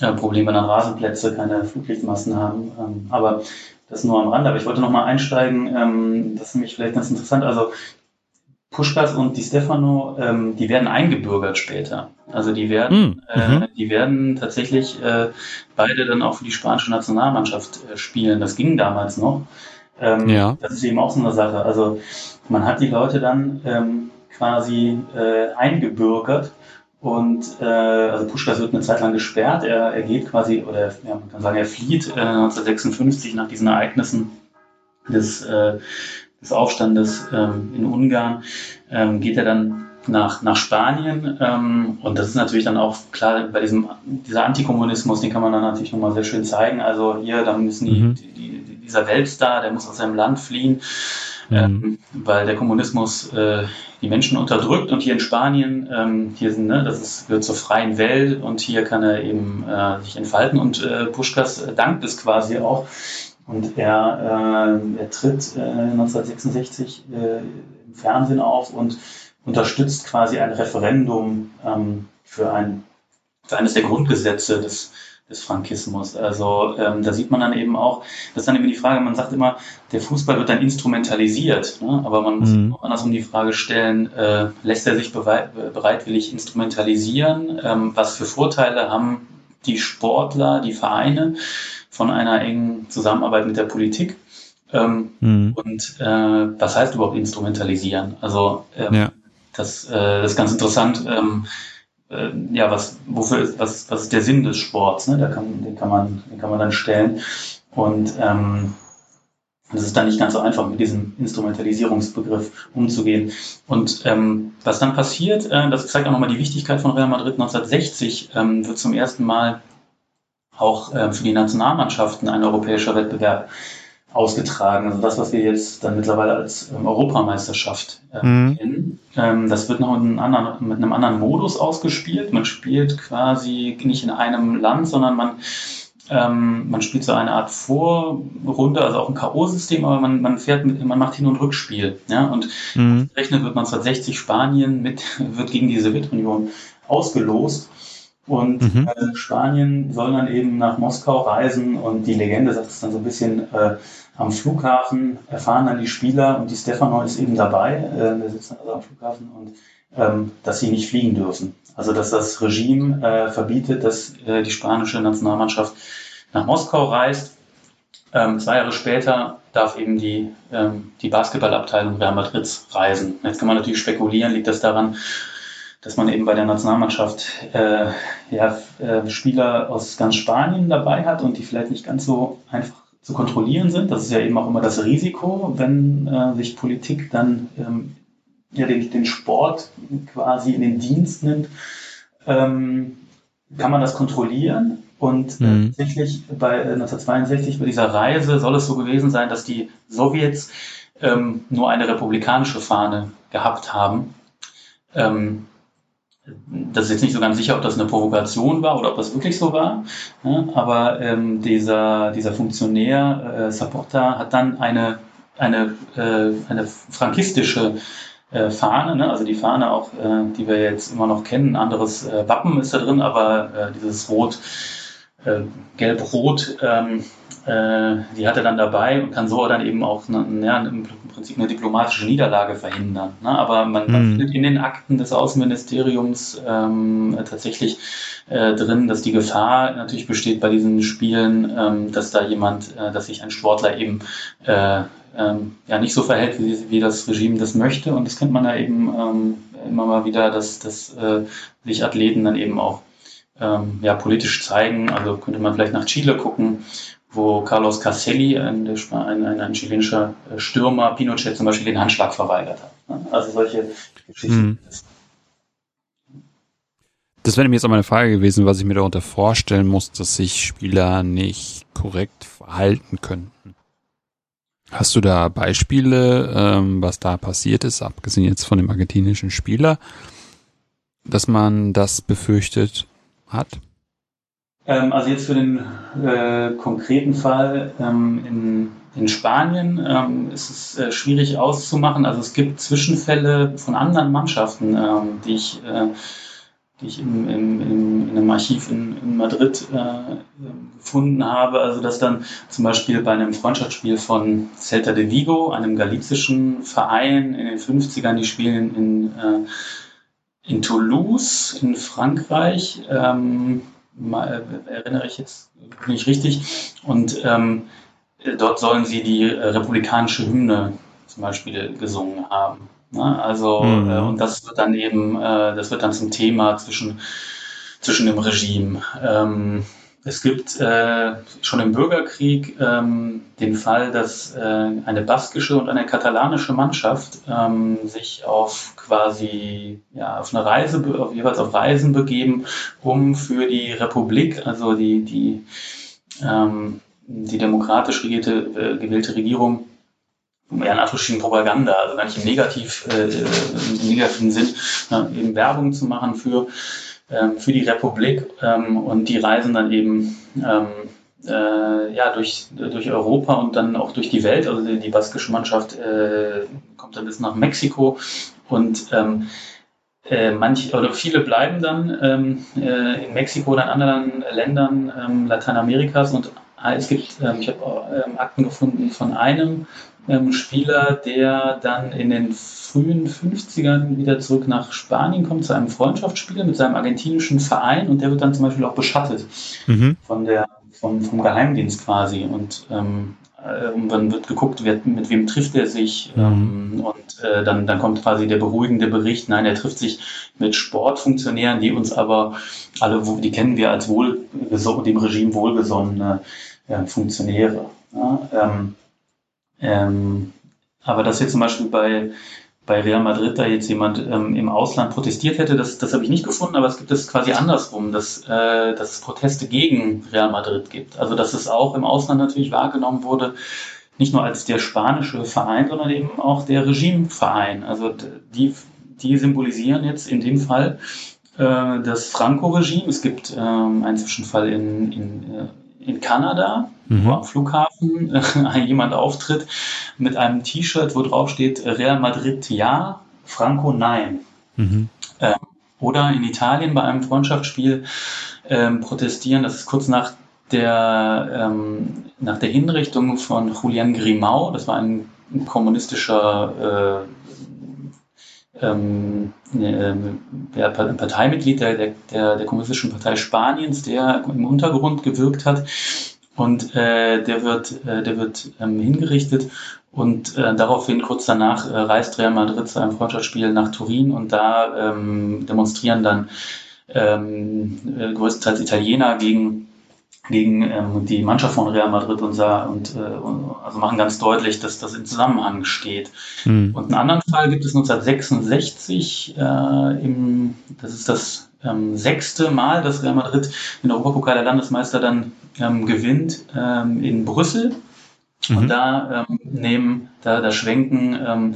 äh, Problem, wenn dann Rasenplätze keine Fluglichtmassen haben. Ähm, aber das nur am Rande, aber ich wollte noch mal einsteigen, ähm, das ist nämlich vielleicht ganz interessant. Also Puschkas und Di Stefano, ähm, die werden eingebürgert später. Also die werden, mm, äh, die werden tatsächlich äh, beide dann auch für die spanische Nationalmannschaft äh, spielen. Das ging damals noch. Ähm, ja. Das ist eben auch so eine Sache. Also man hat die Leute dann ähm, quasi äh, eingebürgert und äh, also Puschkas wird eine Zeit lang gesperrt. Er, er geht quasi, oder ja, man kann sagen, er flieht äh, 1956 nach diesen Ereignissen des, äh, des Aufstandes ähm, in Ungarn. Ähm, geht er dann nach, nach Spanien. Ähm, und das ist natürlich dann auch klar, bei diesem dieser Antikommunismus, den kann man dann natürlich nochmal sehr schön zeigen. Also hier, da müssen die, mhm. die, die, dieser Weltstar, der muss aus seinem Land fliehen, mhm. ähm, weil der Kommunismus äh, die Menschen unterdrückt. Und hier in Spanien, ähm, hier sind, ne, das ist, gehört zur freien Welt und hier kann er eben äh, sich entfalten. Und äh, Puschkas dankt es quasi auch. Und er, äh, er tritt äh, 1966 äh, im Fernsehen auf und unterstützt quasi ein Referendum ähm, für, ein, für eines der Grundgesetze des, des Frankismus. Also ähm, da sieht man dann eben auch, das ist dann eben die Frage, man sagt immer, der Fußball wird dann instrumentalisiert, ne? aber man muss mhm. auch andersrum die Frage stellen, äh, lässt er sich bereitwillig instrumentalisieren? Ähm, was für Vorteile haben die Sportler, die Vereine von einer engen Zusammenarbeit mit der Politik? Ähm, mhm. Und äh, was heißt überhaupt instrumentalisieren? Also ähm, ja. das, äh, das ist ganz interessant. Ähm, äh, ja, was, wofür ist, was, was ist der Sinn des Sports? Ne? Da kann, den, kann man, den kann man dann stellen. Und ähm, das ist dann nicht ganz so einfach, mit diesem Instrumentalisierungsbegriff umzugehen. Und ähm, was dann passiert, äh, das zeigt auch nochmal die Wichtigkeit von Real Madrid 1960, ähm, wird zum ersten Mal auch äh, für die Nationalmannschaften ein europäischer Wettbewerb ausgetragen. Also das, was wir jetzt dann mittlerweile als ähm, Europameisterschaft äh, mhm. kennen. Ähm, das wird noch anderen, mit einem anderen Modus ausgespielt. Man spielt quasi nicht in einem Land, sondern man ähm, man spielt so eine Art Vorrunde, also auch ein K.O.-System, aber man, man fährt mit, man macht Hin- und Rückspiel. Ja? Und mhm. rechnet wird 1960 Spanien mit, (laughs) wird gegen die Sowjetunion ausgelost. Und mhm. äh, Spanien soll dann eben nach Moskau reisen und die Legende sagt es dann so ein bisschen, äh, am Flughafen erfahren dann die Spieler und die Stefano ist eben dabei, äh, der sitzt also am Flughafen und ähm, dass sie nicht fliegen dürfen. Also dass das Regime äh, verbietet, dass äh, die spanische Nationalmannschaft nach Moskau reist. Ähm, zwei Jahre später darf eben die, ähm, die Basketballabteilung Real Madrids reisen. Jetzt kann man natürlich spekulieren, liegt das daran, dass man eben bei der Nationalmannschaft äh, ja, äh, Spieler aus ganz Spanien dabei hat und die vielleicht nicht ganz so einfach zu kontrollieren sind. Das ist ja eben auch immer das Risiko, wenn äh, sich Politik dann ähm, ja, den, den Sport quasi in den Dienst nimmt, ähm, kann man das kontrollieren. Und äh, mhm. tatsächlich bei äh, 1962 bei dieser Reise soll es so gewesen sein, dass die Sowjets ähm, nur eine republikanische Fahne gehabt haben. Ähm, das ist jetzt nicht so ganz sicher, ob das eine Provokation war oder ob das wirklich so war. Ja, aber ähm, dieser, dieser Funktionär äh, Saporta hat dann eine, eine, äh, eine frankistische äh, Fahne, ne? also die Fahne auch, äh, die wir jetzt immer noch kennen, ein anderes äh, Wappen ist da drin, aber äh, dieses Rot, äh, Gelb-Rot, ähm, äh, die hat er dann dabei und kann so dann eben auch ne, ja, im Prinzip eine diplomatische Niederlage verhindern. Ne? Aber man, mhm. man, findet in den Akten des Außenministeriums ähm, tatsächlich äh, drin, dass die Gefahr natürlich besteht bei diesen Spielen, ähm, dass da jemand, äh, dass sich ein Sportler eben äh, ähm, ja nicht so verhält, wie, wie das Regime das möchte. Und das kennt man ja eben ähm, immer mal wieder, dass, dass äh, sich Athleten dann eben auch ähm, ja, politisch zeigen. Also könnte man vielleicht nach Chile gucken, wo Carlos Caselli, ein, ein, ein, ein chilenischer äh, Stürmer, Pinochet zum Beispiel den Handschlag verweigert hat. Ne? Also solche Geschichten. Hm. Das wäre mir jetzt auch meine Frage gewesen, was ich mir darunter vorstellen muss, dass sich Spieler nicht korrekt verhalten könnten. Hast du da Beispiele, ähm, was da passiert ist, abgesehen jetzt von dem argentinischen Spieler, dass man das befürchtet hat? Ähm, also jetzt für den äh, konkreten Fall ähm, in, in Spanien ähm, ist es äh, schwierig auszumachen. Also es gibt Zwischenfälle von anderen Mannschaften, ähm, die ich äh, die ich im, im, im, in einem Archiv in, in Madrid äh, gefunden habe. Also dass dann zum Beispiel bei einem Freundschaftsspiel von Celta de Vigo, einem galizischen Verein in den 50ern, die spielen in, äh, in Toulouse in Frankreich, ähm, mal, äh, erinnere ich jetzt nicht richtig. Und ähm, dort sollen sie die äh, republikanische Hymne zum Beispiel gesungen haben. Ne? Also, mhm. äh, und das wird dann eben, äh, das wird dann zum Thema zwischen, zwischen dem Regime. Ähm, es gibt äh, schon im Bürgerkrieg ähm, den Fall, dass äh, eine baskische und eine katalanische Mannschaft ähm, sich auf quasi ja, auf eine Reise, auf, jeweils auf Reisen begeben, um für die Republik, also die, die, ähm, die demokratisch regierte, äh, gewählte Regierung, ja, in Anführungsstrichen Propaganda, also gar nicht im, Negativ, äh, im negativen Sinn, äh, eben Werbung zu machen für für die Republik ähm, und die reisen dann eben ähm, äh, ja, durch, durch Europa und dann auch durch die Welt. Also die, die baskische Mannschaft äh, kommt dann bis nach Mexiko und ähm, äh, manche oder viele bleiben dann ähm, äh, in Mexiko oder in anderen Ländern ähm, Lateinamerikas und es gibt, ähm, ich habe ähm, Akten gefunden von einem ähm, Spieler, der dann in den frühen 50ern wieder zurück nach Spanien kommt zu einem Freundschaftsspiel mit seinem argentinischen Verein und der wird dann zum Beispiel auch beschattet mhm. von der, vom, vom Geheimdienst quasi und ähm, äh, dann wird geguckt, wer, mit wem trifft er sich mhm. ähm, und äh, dann, dann kommt quasi der beruhigende Bericht, nein, er trifft sich mit Sportfunktionären, die uns aber alle, die kennen wir als wohl, dem Regime wohlgesonnene äh, Funktionäre. Ja, ähm, ähm, aber dass jetzt zum Beispiel bei, bei Real Madrid da jetzt jemand ähm, im Ausland protestiert hätte, das, das habe ich nicht gefunden, aber es gibt es quasi andersrum, dass, äh, dass es Proteste gegen Real Madrid gibt. Also dass es auch im Ausland natürlich wahrgenommen wurde, nicht nur als der spanische Verein, sondern eben auch der Regimeverein. Also die, die symbolisieren jetzt in dem Fall äh, das Franco-Regime. Es gibt ähm, einen Zwischenfall in, in, äh, in Kanada, mhm. wo am Flughafen (laughs) äh, jemand auftritt mit einem T-Shirt, wo drauf steht Real Madrid ja, Franco nein. Mhm. Ähm, oder in Italien bei einem Freundschaftsspiel ähm, protestieren, das ist kurz nach der, ähm, nach der Hinrichtung von Julian Grimau, das war ein kommunistischer äh, ähm, äh, Parteimitglied der, der, der Kommunistischen Partei Spaniens, der im Untergrund gewirkt hat. Und äh, der wird, äh, der wird ähm, hingerichtet. Und äh, daraufhin kurz danach äh, reist Real Madrid zu einem Freundschaftsspiel nach Turin. Und da ähm, demonstrieren dann ähm, äh, größtenteils Italiener gegen gegen ähm, die Mannschaft von Real Madrid und, und, äh, und also machen ganz deutlich, dass das im Zusammenhang steht. Mhm. Und einen anderen Fall gibt es 1966, äh, im, das ist das ähm, sechste Mal, dass Real Madrid in der Europapokal der Landesmeister dann ähm, gewinnt ähm, in Brüssel. Mhm. Und da ähm, nehmen, da, da schwenken ähm,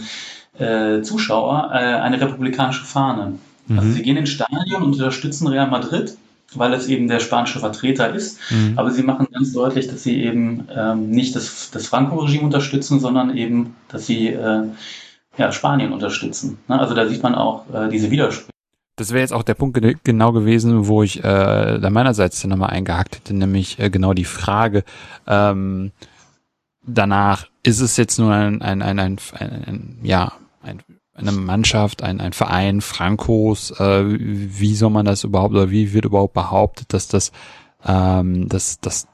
äh, Zuschauer äh, eine republikanische Fahne. Mhm. Also sie gehen ins Stadion und unterstützen Real Madrid, weil es eben der spanische Vertreter ist. Mhm. Aber sie machen ganz deutlich, dass sie eben ähm, nicht das, das Franco-Regime unterstützen, sondern eben, dass sie äh, ja, Spanien unterstützen. Ne? Also da sieht man auch äh, diese Widersprüche. Das wäre jetzt auch der Punkt genau gewesen, wo ich äh, da meinerseits dann nochmal eingehakt hätte, nämlich äh, genau die Frage ähm, danach, ist es jetzt nur ein, ein, ein, ein, ein, ein ja, ein, eine Mannschaft, ein, ein Verein Frankos, äh, wie soll man das überhaupt oder wie wird überhaupt behauptet, dass das, ähm, dass das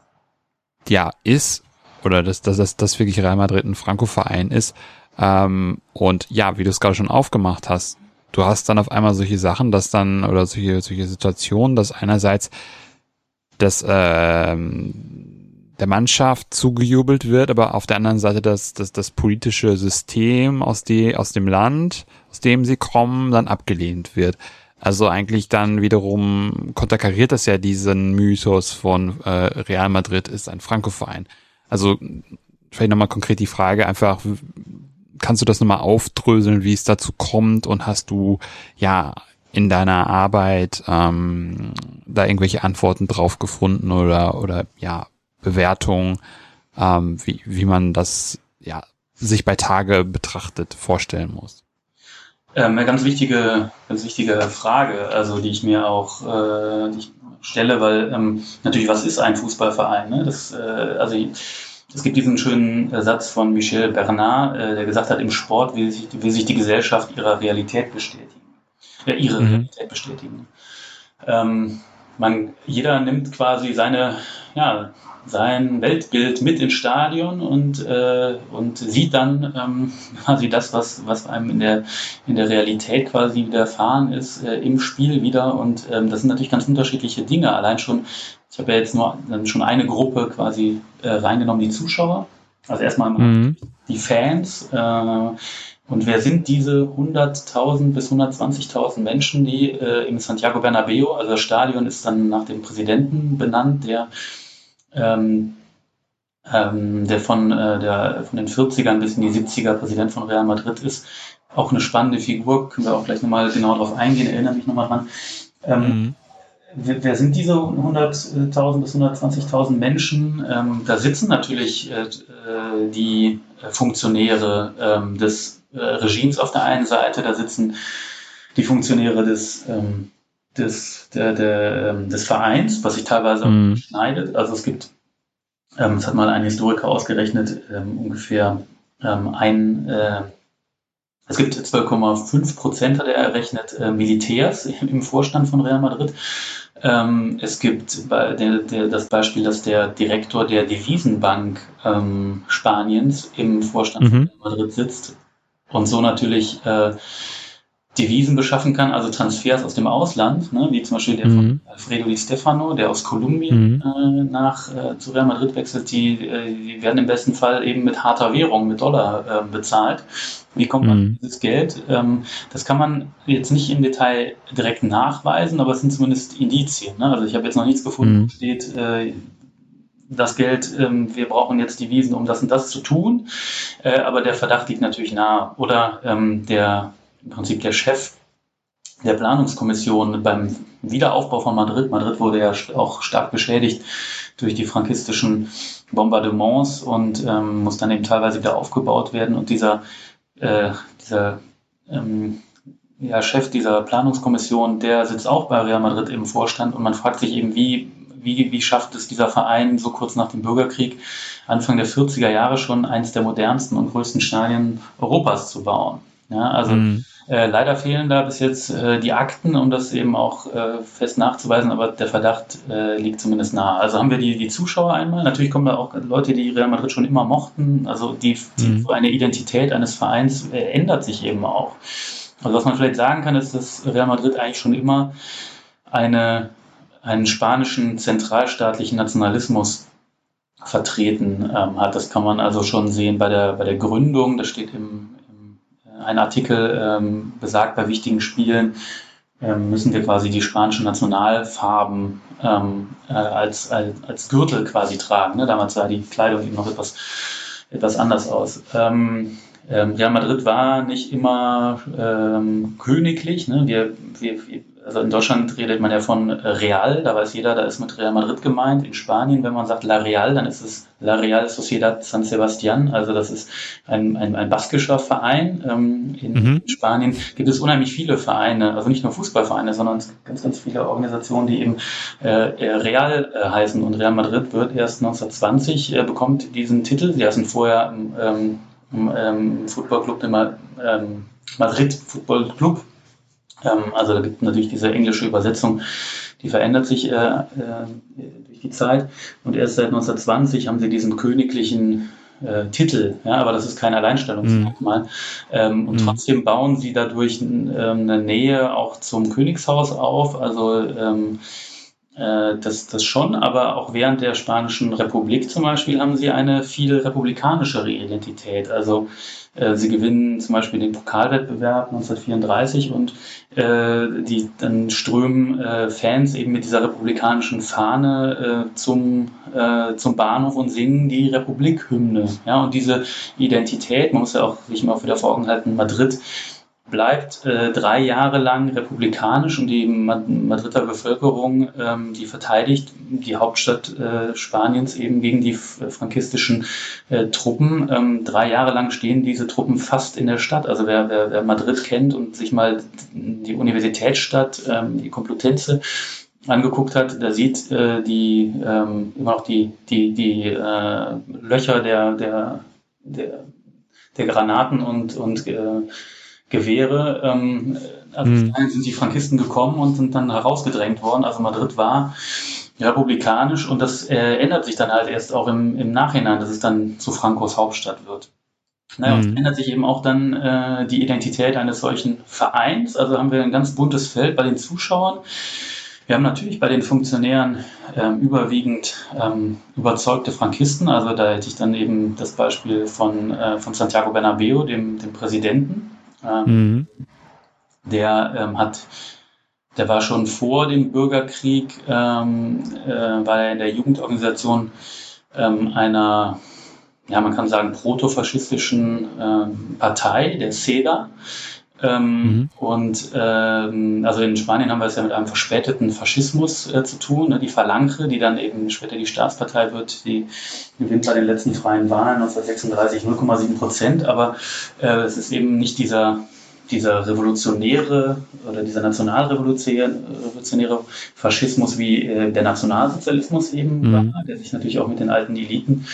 ja ist oder dass, dass, dass das wirklich Real Madrid ein Franco-Verein ist. Ähm, und ja, wie du es gerade schon aufgemacht hast, du hast dann auf einmal solche Sachen, dass dann, oder solche, solche Situationen, dass einerseits das ähm, der Mannschaft zugejubelt wird, aber auf der anderen Seite das, das, das politische System aus, die, aus dem Land, aus dem sie kommen, dann abgelehnt wird. Also eigentlich dann wiederum konterkariert das ja diesen Mythos von äh, Real Madrid ist ein Franco-Verein. Also vielleicht nochmal konkret die Frage einfach, kannst du das nochmal aufdröseln, wie es dazu kommt und hast du ja in deiner Arbeit ähm, da irgendwelche Antworten drauf gefunden oder oder ja Bewertungen, ähm, wie wie man das ja sich bei Tage betrachtet vorstellen muss? Ähm, eine ganz wichtige, ganz wichtige Frage, also die ich mir auch äh, die ich stelle, weil ähm, natürlich, was ist ein Fußballverein? Ne? Das, äh, also es gibt diesen schönen äh, Satz von Michel Bernard, äh, der gesagt hat, im Sport will sich, will sich die Gesellschaft ihrer Realität bestätigen. Äh, ihre mhm. Realität bestätigen. Ähm, man, jeder nimmt quasi seine, ja, sein Weltbild mit ins Stadion und, äh, und sieht dann ähm, (laughs) quasi das, was, was einem in der, in der Realität quasi widerfahren ist, äh, im Spiel wieder. Und ähm, das sind natürlich ganz unterschiedliche Dinge. Allein schon, ich habe ja jetzt nur dann schon eine Gruppe quasi äh, reingenommen, die Zuschauer. Also erstmal mhm. die Fans. Äh, und wer sind diese 100.000 bis 120.000 Menschen, die äh, im Santiago Bernabeo, also das Stadion ist dann nach dem Präsidenten benannt, der ähm, ähm, der von, äh, der von den 40ern bis in die 70er Präsident von Real Madrid ist. Auch eine spannende Figur, können wir auch gleich nochmal genau darauf eingehen, erinnere mich nochmal dran. Ähm, mhm. wer, wer, sind diese 100.000 bis 120.000 Menschen? Ähm, da sitzen natürlich äh, äh die Funktionäre ähm, des äh, Regimes auf der einen Seite, da sitzen die Funktionäre des ähm, des, der, der, ähm, des Vereins, was sich teilweise mhm. schneidet. Also es gibt, ähm, es hat mal ein Historiker ausgerechnet, ähm, ungefähr ähm, ein, äh, es gibt 12,5 Prozent, hat er errechnet, äh, Militärs im Vorstand von Real Madrid. Ähm, es gibt der, der, das Beispiel, dass der Direktor der Devisenbank ähm, Spaniens im Vorstand mhm. von Real Madrid sitzt und so natürlich äh, Devisen beschaffen kann, also Transfers aus dem Ausland, ne, wie zum Beispiel der mhm. von Alfredo Di Stefano, der aus Kolumbien mhm. äh, nach äh, zu Real Madrid wechselt, die, äh, die werden im besten Fall eben mit harter Währung, mit Dollar äh, bezahlt. Wie kommt man mhm. dieses Geld? Ähm, das kann man jetzt nicht im Detail direkt nachweisen, aber es sind zumindest Indizien. Ne? Also ich habe jetzt noch nichts gefunden, mhm. steht äh, das Geld, ähm, wir brauchen jetzt Devisen, um das und das zu tun. Äh, aber der Verdacht liegt natürlich nahe. Oder ähm, der im Prinzip der Chef der Planungskommission beim Wiederaufbau von Madrid. Madrid wurde ja auch stark beschädigt durch die frankistischen Bombardements und ähm, muss dann eben teilweise wieder aufgebaut werden. Und dieser, äh, dieser ähm, ja, Chef dieser Planungskommission, der sitzt auch bei Real Madrid im Vorstand und man fragt sich eben, wie, wie, wie schafft es dieser Verein so kurz nach dem Bürgerkrieg, Anfang der 40er Jahre schon eins der modernsten und größten Stadien Europas zu bauen. Ja, also mhm. Äh, leider fehlen da bis jetzt äh, die Akten, um das eben auch äh, fest nachzuweisen, aber der Verdacht äh, liegt zumindest nahe. Also haben wir die, die Zuschauer einmal. Natürlich kommen da auch Leute, die Real Madrid schon immer mochten. Also die, die mhm. eine Identität eines Vereins äh, ändert sich eben auch. Also was man vielleicht sagen kann, ist, dass Real Madrid eigentlich schon immer eine, einen spanischen zentralstaatlichen Nationalismus vertreten ähm, hat. Das kann man also schon sehen bei der, bei der Gründung. Das steht im, ein Artikel ähm, besagt, bei wichtigen Spielen ähm, müssen wir quasi die spanischen Nationalfarben ähm, äh, als, als, als Gürtel quasi tragen. Ne? Damals sah die Kleidung eben noch etwas, etwas anders aus. Ähm, ähm, Real Madrid war nicht immer ähm, königlich. Ne? Wir, wir, also in Deutschland redet man ja von Real, da weiß jeder, da ist mit Real Madrid gemeint. In Spanien, wenn man sagt La Real, dann ist es La Real Sociedad San Sebastian, also das ist ein, ein, ein baskischer Verein. Ähm, in mhm. Spanien gibt es unheimlich viele Vereine, also nicht nur Fußballvereine, sondern ganz, ganz viele Organisationen, die eben äh, Real äh, heißen. Und Real Madrid wird erst 1920, äh, bekommt diesen Titel. Sie heißen vorher ähm, ähm, Football Club ähm, Madrid Football Club ähm, also da gibt es natürlich diese englische Übersetzung, die verändert sich äh, äh, durch die Zeit. Und erst seit 1920 haben sie diesen königlichen äh, Titel, ja, aber das ist kein Alleinstellungsmerkmal. Mhm. Ähm, und mhm. trotzdem bauen sie dadurch ähm, eine Nähe auch zum Königshaus auf. Also ähm, äh, das, das schon, aber auch während der Spanischen Republik zum Beispiel haben sie eine viel republikanischere Identität. Also äh, sie gewinnen zum Beispiel den Pokalwettbewerb 1934 und äh, die dann strömen äh, Fans eben mit dieser republikanischen Fahne äh, zum, äh, zum Bahnhof und singen die Republikhymne. Ja, und diese Identität, man muss ja auch sich immer wieder vor Augen halten, Madrid bleibt äh, drei Jahre lang republikanisch und die Madrider Bevölkerung, ähm, die verteidigt die Hauptstadt äh, Spaniens eben gegen die frankistischen äh, Truppen. Ähm, drei Jahre lang stehen diese Truppen fast in der Stadt. Also wer, wer, wer Madrid kennt und sich mal die Universitätsstadt, ähm, die Complutense angeguckt hat, der sieht äh, die ähm, immer noch die, die, die äh, Löcher der, der, der, der Granaten und, und äh, Gewehre. Ähm, also mhm. sind die Frankisten gekommen und sind dann herausgedrängt worden. Also Madrid war republikanisch und das äh, ändert sich dann halt erst auch im, im Nachhinein, dass es dann zu Frankos Hauptstadt wird. Naja, mhm. und es ändert sich eben auch dann äh, die Identität eines solchen Vereins. Also haben wir ein ganz buntes Feld bei den Zuschauern. Wir haben natürlich bei den Funktionären ähm, überwiegend ähm, überzeugte Frankisten. Also da hätte ich dann eben das Beispiel von, äh, von Santiago Bernabeo, dem, dem Präsidenten. Ähm, mhm. Der ähm, hat der war schon vor dem Bürgerkrieg, ähm, äh, war er in der Jugendorganisation ähm, einer, ja, man kann sagen, protofaschistischen ähm, Partei, der SEDA. Ähm, mhm. Und ähm, also in Spanien haben wir es ja mit einem verspäteten Faschismus äh, zu tun. Ne? Die Phalange, die dann eben später die Staatspartei wird, die gewinnt bei den letzten freien Wahlen 1936 0,7 Prozent. Aber äh, es ist eben nicht dieser dieser revolutionäre oder dieser nationalrevolutionäre Faschismus wie äh, der Nationalsozialismus eben mhm. war, der sich natürlich auch mit den alten Eliten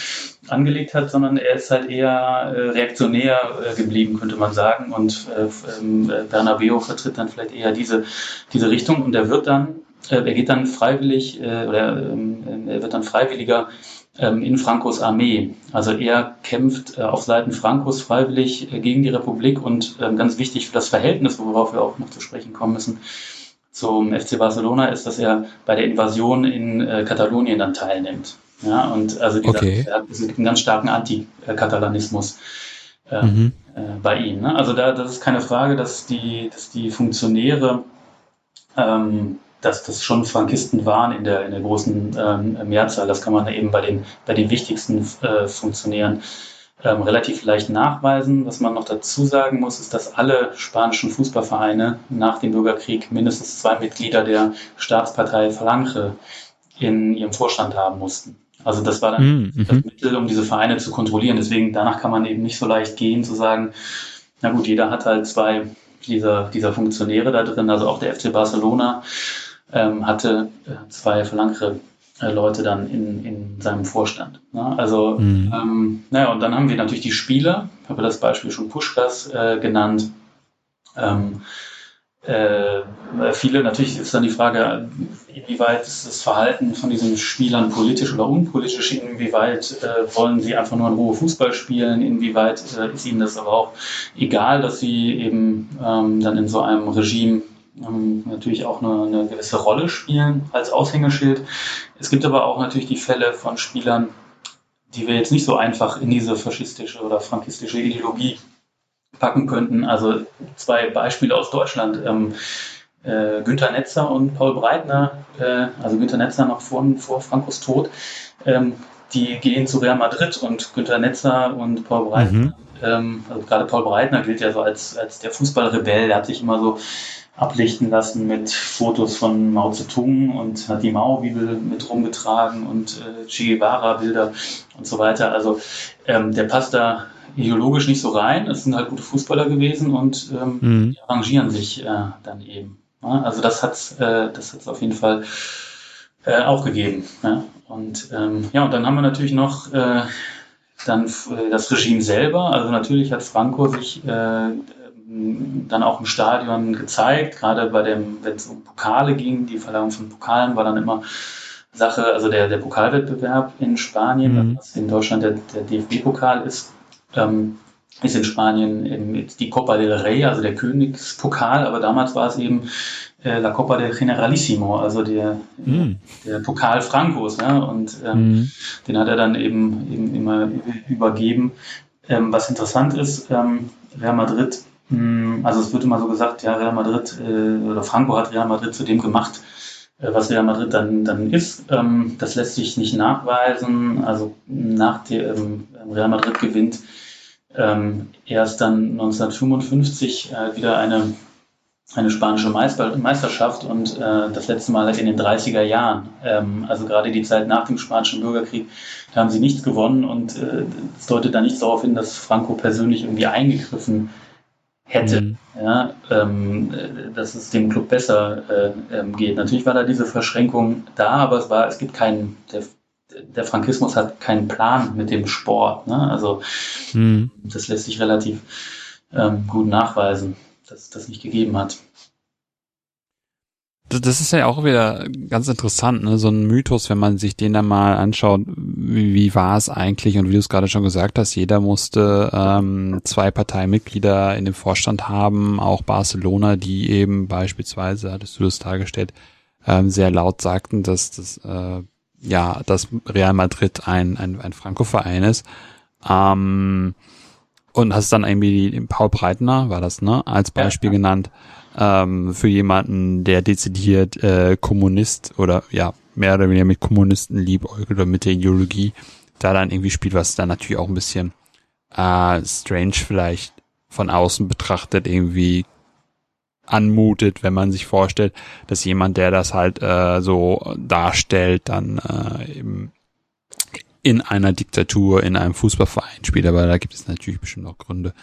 angelegt hat, sondern er ist halt eher äh, reaktionär äh, geblieben, könnte man sagen. Und äh, ähm, Bernabeo vertritt dann vielleicht eher diese, diese Richtung und er wird dann, er geht dann freiwillig oder ähm, er wird dann freiwilliger in Frankos Armee. Also er kämpft äh, auf Seiten Frankos freiwillig äh, gegen die Republik und ähm, ganz wichtig für das Verhältnis, worauf wir auch noch zu sprechen kommen müssen, zum FC Barcelona ist, dass er bei der Invasion in äh, Katalonien dann teilnimmt. Ja, und also dieser, okay. es gibt einen ganz starken Antikatalanismus äh, mhm. bei ihm. Ne? Also da, das ist keine Frage, dass die, dass die Funktionäre ähm, dass das schon Frankisten waren in der, in der großen ähm, Mehrzahl. Das kann man eben bei den, bei den wichtigsten äh, Funktionären ähm, relativ leicht nachweisen. Was man noch dazu sagen muss, ist, dass alle spanischen Fußballvereine nach dem Bürgerkrieg mindestens zwei Mitglieder der Staatspartei Falange in ihrem Vorstand haben mussten. Also das war dann mhm. das Mittel, um diese Vereine zu kontrollieren. Deswegen danach kann man eben nicht so leicht gehen zu sagen, na gut, jeder hat halt zwei dieser, dieser Funktionäre da drin, also auch der FC Barcelona ähm, hatte äh, zwei flankere äh, Leute dann in, in seinem Vorstand. Ne? Also, mhm. ähm, naja, und dann haben wir natürlich die Spieler, ich habe das Beispiel schon Puschkas äh, genannt. Ähm, äh, viele, natürlich ist dann die Frage, inwieweit ist das Verhalten von diesen Spielern politisch oder unpolitisch, inwieweit äh, wollen sie einfach nur in Ruhe Fußball spielen, inwieweit äh, ist ihnen das aber auch egal, dass sie eben ähm, dann in so einem Regime ähm, natürlich auch eine, eine, gewisse Rolle spielen als Aushängeschild. Es gibt aber auch natürlich die Fälle von Spielern, die wir jetzt nicht so einfach in diese faschistische oder frankistische Ideologie packen könnten. Also zwei Beispiele aus Deutschland. Ähm, äh, Günther Netzer und Paul Breitner, äh, also Günther Netzer noch vor, vor Frankos Tod, ähm, die gehen zu Real Madrid und Günther Netzer und Paul Breitner, mhm. ähm, also gerade Paul Breitner gilt ja so als, als der Fußballrebell, der hat sich immer so ablichten lassen mit Fotos von Mao Zedong und hat die Mao-Bibel mit rumgetragen und äh, Che Guevara-Bilder und so weiter. Also ähm, der passt da ideologisch nicht so rein. Es sind halt gute Fußballer gewesen und ähm, mhm. die arrangieren sich äh, dann eben. Ja? Also das hat äh, das hat's auf jeden Fall äh, auch gegeben. Ja? Und ähm, ja, und dann haben wir natürlich noch äh, dann äh, das Regime selber. Also natürlich hat Franco sich äh, dann auch im Stadion gezeigt, gerade bei dem, wenn es um Pokale ging, die Verleihung von Pokalen war dann immer Sache, also der, der Pokalwettbewerb in Spanien, mhm. was in Deutschland der, der DFB-Pokal ist, ähm, ist in Spanien eben die Copa del Rey, also der Königspokal, aber damals war es eben äh, La Copa del Generalissimo, also der, mhm. der Pokal Francos, ja, und ähm, mhm. den hat er dann eben, eben immer übergeben. Ähm, was interessant ist, ähm, Real Madrid also es wird immer so gesagt, ja, Real Madrid äh, oder Franco hat Real Madrid zu dem gemacht, äh, was Real Madrid dann, dann ist. Ähm, das lässt sich nicht nachweisen. Also nach dem Real Madrid gewinnt ähm, erst dann 1955 äh, wieder eine, eine spanische Meisterschaft und das letzte Mal in den 30er Jahren. Ähm, also gerade die Zeit nach dem spanischen Bürgerkrieg, da haben sie nichts gewonnen und es deutet da nichts darauf hin, dass Franco persönlich irgendwie eingegriffen hat hätte, mhm. ja, ähm, dass es dem Club besser äh, ähm, geht. Natürlich war da diese Verschränkung da, aber es war, es gibt keinen, der, der Frankismus hat keinen Plan mit dem Sport. Ne? Also mhm. das lässt sich relativ ähm, gut nachweisen, dass es das nicht gegeben hat. Das ist ja auch wieder ganz interessant, ne? so ein Mythos, wenn man sich den dann mal anschaut, wie, wie war es eigentlich und wie du es gerade schon gesagt hast, jeder musste ähm, zwei Parteimitglieder in dem Vorstand haben, auch Barcelona, die eben beispielsweise, hattest du das dargestellt, ähm, sehr laut sagten, dass das äh, ja, dass Real Madrid ein, ein, ein Franco-Verein ist. Ähm, und hast dann irgendwie Paul Breitner, war das, ne, als Beispiel ja, ja. genannt, ähm, für jemanden, der dezidiert äh, Kommunist oder ja, mehr oder weniger mit Kommunisten liebäugelt oder mit der Ideologie da dann irgendwie spielt, was dann natürlich auch ein bisschen äh, strange vielleicht von außen betrachtet irgendwie anmutet, wenn man sich vorstellt, dass jemand, der das halt äh, so darstellt, dann äh, eben in einer Diktatur, in einem Fußballverein spielt. Aber da gibt es natürlich bestimmt auch Gründe,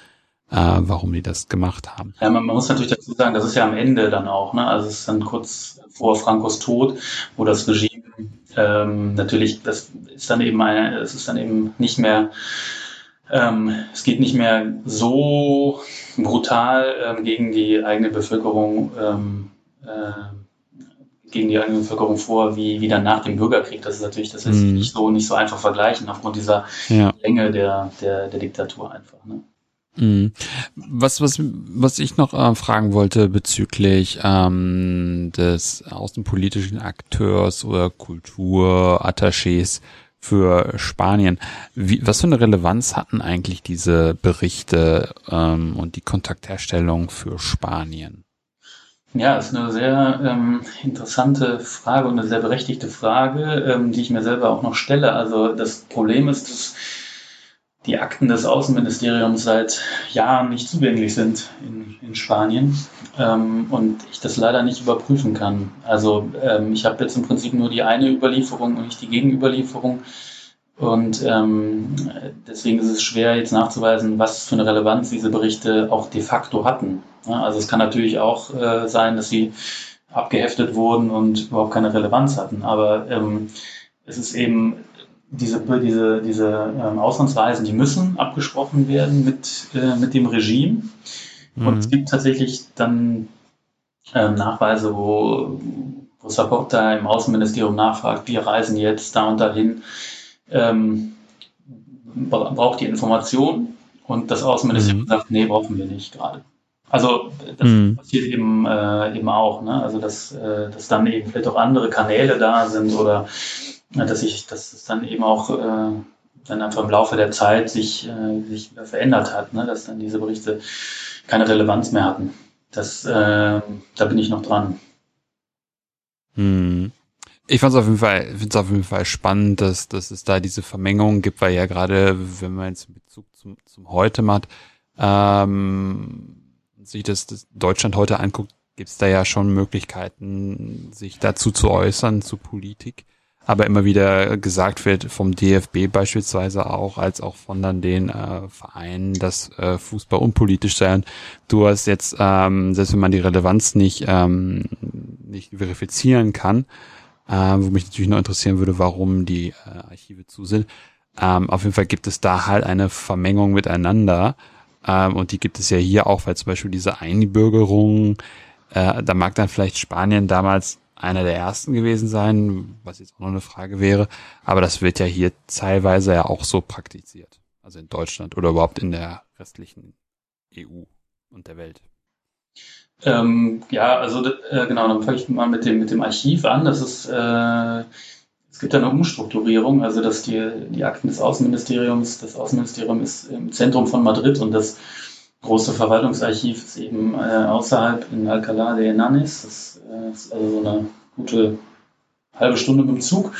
äh, warum die das gemacht haben. Ja, man, man, muss natürlich dazu sagen, das ist ja am Ende dann auch, ne? Also es ist dann kurz vor Frankos Tod, wo das Regime ähm, natürlich, das ist dann eben eine, es ist dann eben nicht mehr ähm, es geht nicht mehr so brutal ähm, gegen die eigene Bevölkerung, ähm, äh, gegen die eigene Bevölkerung vor, wie, wie dann nach dem Bürgerkrieg. Das ist natürlich, das ist mm. nicht so, nicht so einfach vergleichen aufgrund dieser ja. Länge der, der, der Diktatur einfach. Ne? Mhm. Was, was, was ich noch äh, fragen wollte bezüglich ähm, des außenpolitischen Akteurs oder Kulturattachés für Spanien. Wie, was für eine Relevanz hatten eigentlich diese Berichte ähm, und die Kontaktherstellung für Spanien? Ja, ist eine sehr ähm, interessante Frage und eine sehr berechtigte Frage, ähm, die ich mir selber auch noch stelle. Also das Problem ist, dass die Akten des Außenministeriums seit Jahren nicht zugänglich sind in, in Spanien ähm, und ich das leider nicht überprüfen kann. Also ähm, ich habe jetzt im Prinzip nur die eine Überlieferung und nicht die Gegenüberlieferung. Und ähm, deswegen ist es schwer jetzt nachzuweisen, was für eine Relevanz diese Berichte auch de facto hatten. Ja, also es kann natürlich auch äh, sein, dass sie abgeheftet wurden und überhaupt keine Relevanz hatten. Aber ähm, es ist eben diese, diese, diese ähm, Auslandsreisen, die müssen abgesprochen werden mit, äh, mit dem Regime. Mhm. Und es gibt tatsächlich dann ähm, Nachweise, wo, wo Saporta im Außenministerium nachfragt, wir reisen jetzt da und dahin, ähm, braucht die Information und das Außenministerium mhm. sagt, nee, brauchen wir nicht gerade. Also das mhm. passiert eben, äh, eben auch, ne? also dass, äh, dass dann eben vielleicht auch andere Kanäle da sind oder dass ich, dass es dann eben auch äh, dann einfach im Laufe der Zeit sich, äh, sich wieder verändert hat, ne? dass dann diese Berichte keine Relevanz mehr hatten. Das, äh, da bin ich noch dran. Hm. Ich fand es auf jeden Fall, finde es auf jeden Fall spannend, dass, dass es da diese Vermengung gibt, weil ja gerade, wenn man jetzt in Bezug zum, zum heute macht, ähm, sich das, das Deutschland heute anguckt, gibt es da ja schon Möglichkeiten, sich dazu zu äußern, zu Politik aber immer wieder gesagt wird vom DFB beispielsweise auch, als auch von dann den äh, Vereinen, dass äh, Fußball unpolitisch sei. Und du hast jetzt, ähm, selbst wenn man die Relevanz nicht, ähm, nicht verifizieren kann, äh, wo mich natürlich noch interessieren würde, warum die äh, Archive zu sind, ähm, auf jeden Fall gibt es da halt eine Vermengung miteinander. Ähm, und die gibt es ja hier auch, weil zum Beispiel diese Einbürgerung, äh, da mag dann vielleicht Spanien damals einer der ersten gewesen sein, was jetzt auch noch eine Frage wäre. Aber das wird ja hier teilweise ja auch so praktiziert. Also in Deutschland oder überhaupt in der restlichen EU und der Welt. Ähm, ja, also äh, genau, dann fange ich mal mit dem, mit dem Archiv an. Das ist, äh, es gibt eine Umstrukturierung, also dass die, die Akten des Außenministeriums, das Außenministerium ist im Zentrum von Madrid und das große Verwaltungsarchiv ist eben äh, außerhalb in Alcalá de Henares. Das äh, ist also so eine gute halbe Stunde mit dem Zug.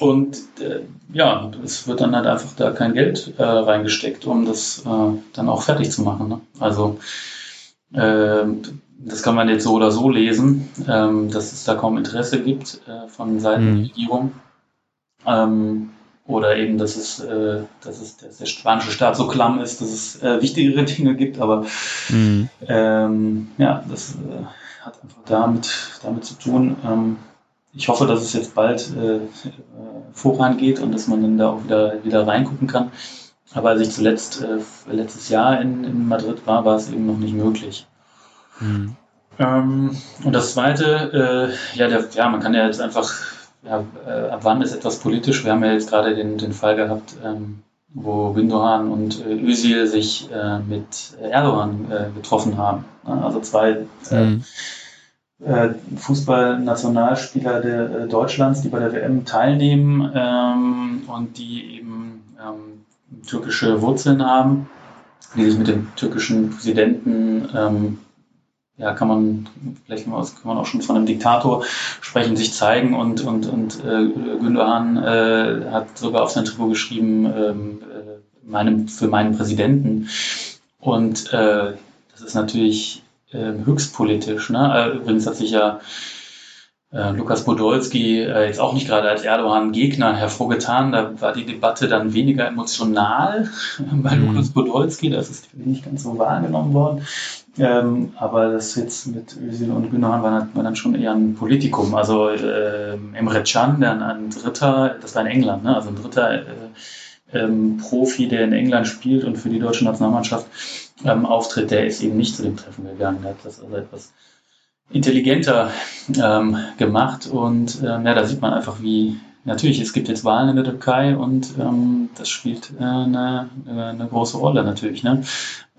Und äh, ja, es wird dann halt einfach da kein Geld äh, reingesteckt, um das äh, dann auch fertig zu machen. Ne? Also äh, das kann man jetzt so oder so lesen, ähm, dass es da kaum Interesse gibt äh, von Seiten mhm. der Regierung. Ähm, oder eben, dass es, äh, dass es dass der spanische Staat so klamm ist, dass es äh, wichtigere Dinge gibt. Aber mhm. ähm, ja, das äh, hat einfach damit, damit zu tun. Ähm, ich hoffe, dass es jetzt bald äh, äh, vorangeht und dass man dann da auch wieder, wieder reingucken kann. aber als ich zuletzt äh, letztes Jahr in, in Madrid war, war es eben noch nicht möglich. Mhm. Ähm, und das Zweite, äh, ja, der, ja, man kann ja jetzt einfach, ja, äh, ab wann ist etwas politisch? Wir haben ja jetzt gerade den, den Fall gehabt, ähm, wo Gündogan und äh, Özil sich äh, mit Erdogan äh, getroffen haben. Also zwei äh, mhm. äh, Fußballnationalspieler der, Deutschlands, die bei der WM teilnehmen ähm, und die eben ähm, türkische Wurzeln haben, die sich mit dem türkischen Präsidenten ähm, ja, kann man, vielleicht kann man auch schon von einem Diktator sprechen, sich zeigen und, und, und äh, Gündogan äh, hat sogar auf sein Trikot geschrieben, ähm, äh, meinem, für meinen Präsidenten. Und äh, das ist natürlich äh, höchst politisch. Ne? Übrigens hat sich ja äh, Lukas Podolski äh, jetzt auch nicht gerade als Erdogan-Gegner hervorgetan. Da war die Debatte dann weniger emotional (laughs) bei mhm. Lukas Podolski. Das ist nicht ganz so wahrgenommen worden. Ähm, aber das jetzt mit Özil und Gündogan war, war, dann schon eher ein Politikum. Also äh, Emre Can, der ein Dritter, das war in England, ne? also ein dritter äh, ähm, Profi, der in England spielt und für die deutsche Nationalmannschaft ähm, auftritt, der ist eben nicht zu dem Treffen gegangen. Der hat das also etwas intelligenter ähm, gemacht und ähm, ja, da sieht man einfach, wie natürlich, es gibt jetzt Wahlen in der Türkei und ähm, das spielt äh, eine, eine große Rolle natürlich. Ne?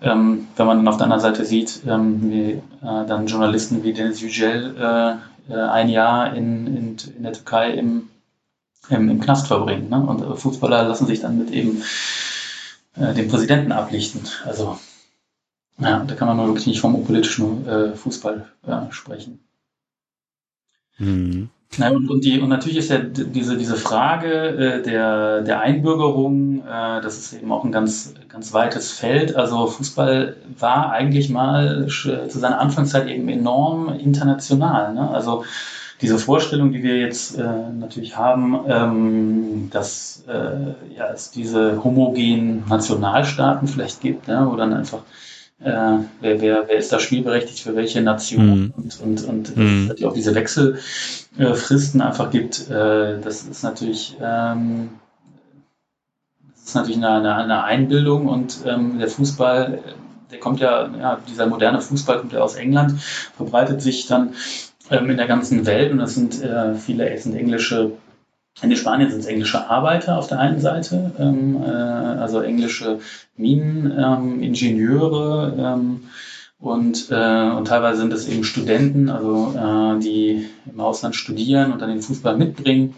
Ähm, wenn man dann auf der anderen Seite sieht, ähm, wie äh, dann Journalisten wie Deniz Yücel äh, äh, ein Jahr in, in, in der Türkei im, im, im Knast verbringen. Ne? Und äh, Fußballer lassen sich dann mit eben äh, dem Präsidenten ablichten. Also ja, da kann man nur wirklich nicht vom politischen äh, Fußball sprechen. Mhm. Na, und, und, die, und natürlich ist ja diese, diese Frage äh, der, der Einbürgerung, äh, das ist eben auch ein ganz, ganz weites Feld. Also Fußball war eigentlich mal zu seiner Anfangszeit eben enorm international. Ne? Also diese Vorstellung, die wir jetzt äh, natürlich haben, ähm, dass äh, ja, es diese homogenen Nationalstaaten vielleicht gibt, ne? wo dann einfach äh, wer, wer, wer ist da spielberechtigt für welche Nation mhm. und, und, und mhm. es auch diese Wechselfristen einfach gibt, äh, das ist natürlich ähm, das ist natürlich eine, eine Einbildung und ähm, der Fußball, der kommt ja, ja, dieser moderne Fußball kommt ja aus England, verbreitet sich dann ähm, in der ganzen Welt und das sind äh, viele es sind englische in Spanien sind es englische Arbeiter auf der einen Seite, ähm, äh, also englische Mineningenieure ähm, ähm, und, äh, und teilweise sind es eben Studenten, also äh, die im Ausland studieren und dann den Fußball mitbringen.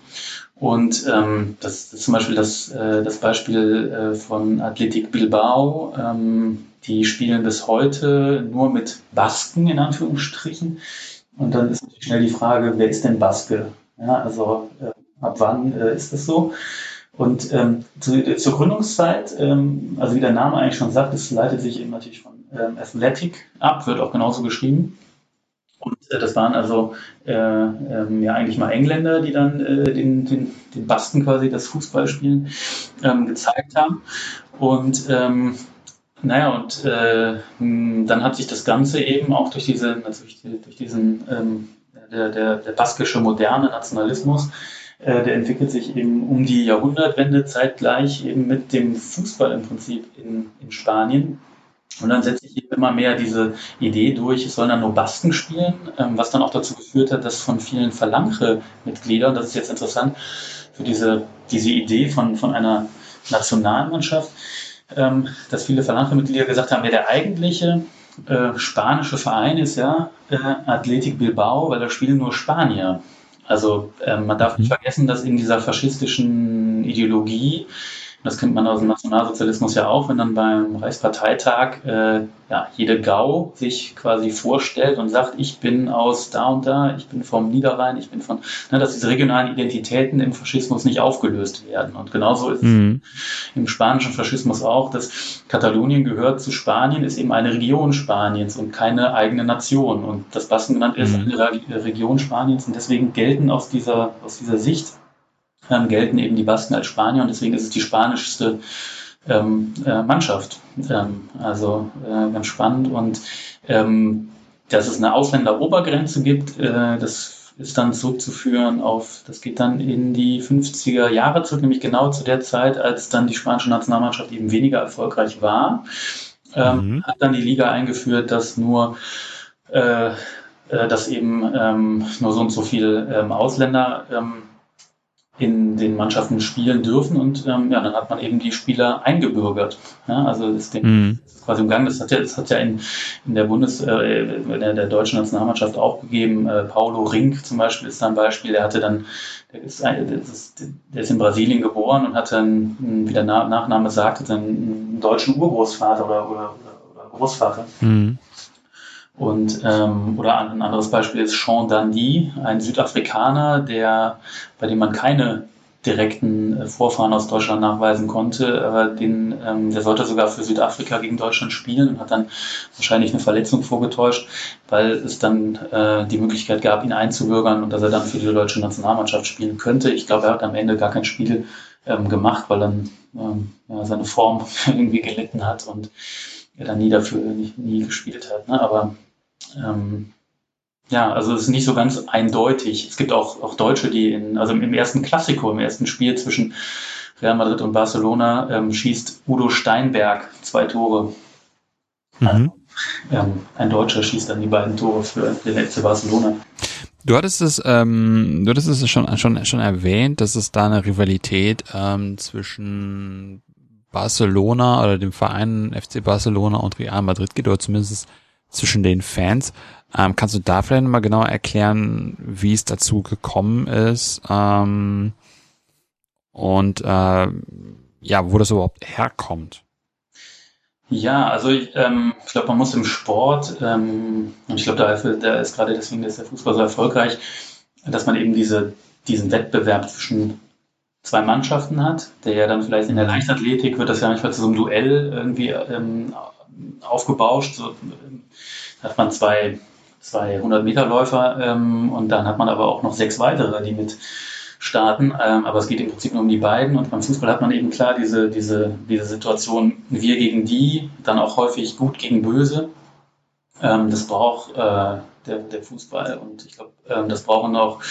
Und ähm, das, ist zum Beispiel das, äh, das Beispiel äh, von Athletic Bilbao. Ähm, die spielen bis heute nur mit Basken in Anführungsstrichen. Und dann ist natürlich schnell die Frage, wer ist denn Baske? Ja, also äh, ab wann äh, ist das so? Und ähm, zu, zur Gründungszeit, ähm, also wie der Name eigentlich schon sagt, es leitet sich eben natürlich von ähm, Athletic ab, wird auch genauso geschrieben. Und äh, das waren also äh, ähm, ja eigentlich mal Engländer, die dann äh, den, den, den Basten quasi das Fußballspielen ähm, gezeigt haben. Und ähm, naja, und äh, dann hat sich das Ganze eben auch durch diese, natürlich durch diesen ähm, der, der, der baskische moderne Nationalismus der entwickelt sich eben um die Jahrhundertwende zeitgleich eben mit dem Fußball im Prinzip in, in Spanien. Und dann setzt sich eben immer mehr diese Idee durch, es sollen dann nur Basken spielen, ähm, was dann auch dazu geführt hat, dass von vielen Phalange-Mitgliedern, das ist jetzt interessant, für diese, diese Idee von, von einer Nationalmannschaft, ähm, dass viele Phalange-Mitglieder gesagt haben, wer der eigentliche äh, spanische Verein ist, ja, äh, Athletic Bilbao, weil da spielen nur Spanier. Also ähm, man darf nicht mhm. vergessen, dass in dieser faschistischen Ideologie das kennt man aus dem Nationalsozialismus ja auch, wenn dann beim Reichsparteitag äh, ja, jede Gau sich quasi vorstellt und sagt, ich bin aus da und da, ich bin vom Niederrhein, ich bin von, ne, dass diese regionalen Identitäten im Faschismus nicht aufgelöst werden. Und genauso ist mhm. es im spanischen Faschismus auch, dass Katalonien gehört zu Spanien, ist eben eine Region Spaniens und keine eigene Nation. Und das Baskenland ist mhm. eine Region Spaniens und deswegen gelten aus dieser, aus dieser Sicht ähm, gelten eben die Basken als Spanier und deswegen ist es die spanischste ähm, äh, Mannschaft. Ähm, also äh, ganz spannend und ähm, dass es eine Ausländerobergrenze gibt, äh, das ist dann zurückzuführen auf, das geht dann in die 50er Jahre zurück, nämlich genau zu der Zeit, als dann die spanische Nationalmannschaft eben weniger erfolgreich war. Ähm, mhm. Hat dann die Liga eingeführt, dass nur äh, äh, dass eben ähm, nur so und so viele ähm, Ausländer ähm, in den Mannschaften spielen dürfen und ähm, ja, dann hat man eben die Spieler eingebürgert. Ja, also das Ding mhm. ist quasi im Gang. Das hat ja, das hat ja in, in der Bundes, äh, in der, der deutschen Nationalmannschaft auch gegeben. Äh, Paulo Rink zum Beispiel ist da ein Beispiel. Der hatte dann, der ist, der ist, der ist in Brasilien geboren und hatte dann, wie der Nachname sagt, einen deutschen Urgroßvater oder, oder, oder Großvater. Mhm. Und ähm, oder ein anderes Beispiel ist Sean Dundee, ein Südafrikaner, der bei dem man keine direkten äh, Vorfahren aus Deutschland nachweisen konnte, aber den, ähm, der sollte sogar für Südafrika gegen Deutschland spielen und hat dann wahrscheinlich eine Verletzung vorgetäuscht, weil es dann äh, die Möglichkeit gab, ihn einzubürgern und dass er dann für die deutsche Nationalmannschaft spielen könnte. Ich glaube, er hat am Ende gar kein Spiel ähm, gemacht, weil dann ähm, ja, seine Form (laughs) irgendwie gelitten hat und er dann nie dafür nie, nie gespielt hat. Ne? Aber ähm, ja, also es ist nicht so ganz eindeutig. Es gibt auch, auch Deutsche, die in, also im ersten Klassiko, im ersten Spiel zwischen Real Madrid und Barcelona, ähm, schießt Udo Steinberg zwei Tore. Mhm. Also, ähm, ein Deutscher schießt dann die beiden Tore für den FC Barcelona. Du hattest es, ähm, du hattest es schon, schon, schon erwähnt, dass es da eine Rivalität ähm, zwischen Barcelona oder dem Verein FC Barcelona und Real Madrid geht, oder zumindest zwischen den Fans. Ähm, kannst du da vielleicht nochmal genauer erklären, wie es dazu gekommen ist ähm, und äh, ja, wo das überhaupt herkommt? Ja, also ich, ähm, ich glaube, man muss im Sport, ähm, und ich glaube, da, da ist gerade deswegen ist der Fußball so erfolgreich, dass man eben diese, diesen Wettbewerb zwischen zwei Mannschaften hat, der ja dann vielleicht in der Leichtathletik wird das ja manchmal zu so einem Duell irgendwie ähm, aufgebauscht. So, hat man zwei, zwei 100-Meter-Läufer ähm, und dann hat man aber auch noch sechs weitere, die mit starten. Ähm, aber es geht im Prinzip nur um die beiden. Und beim Fußball hat man eben klar diese, diese, diese Situation, wir gegen die, dann auch häufig gut gegen böse. Ähm, das braucht äh, der, der Fußball. Und ich glaube, ähm, das brauchen auch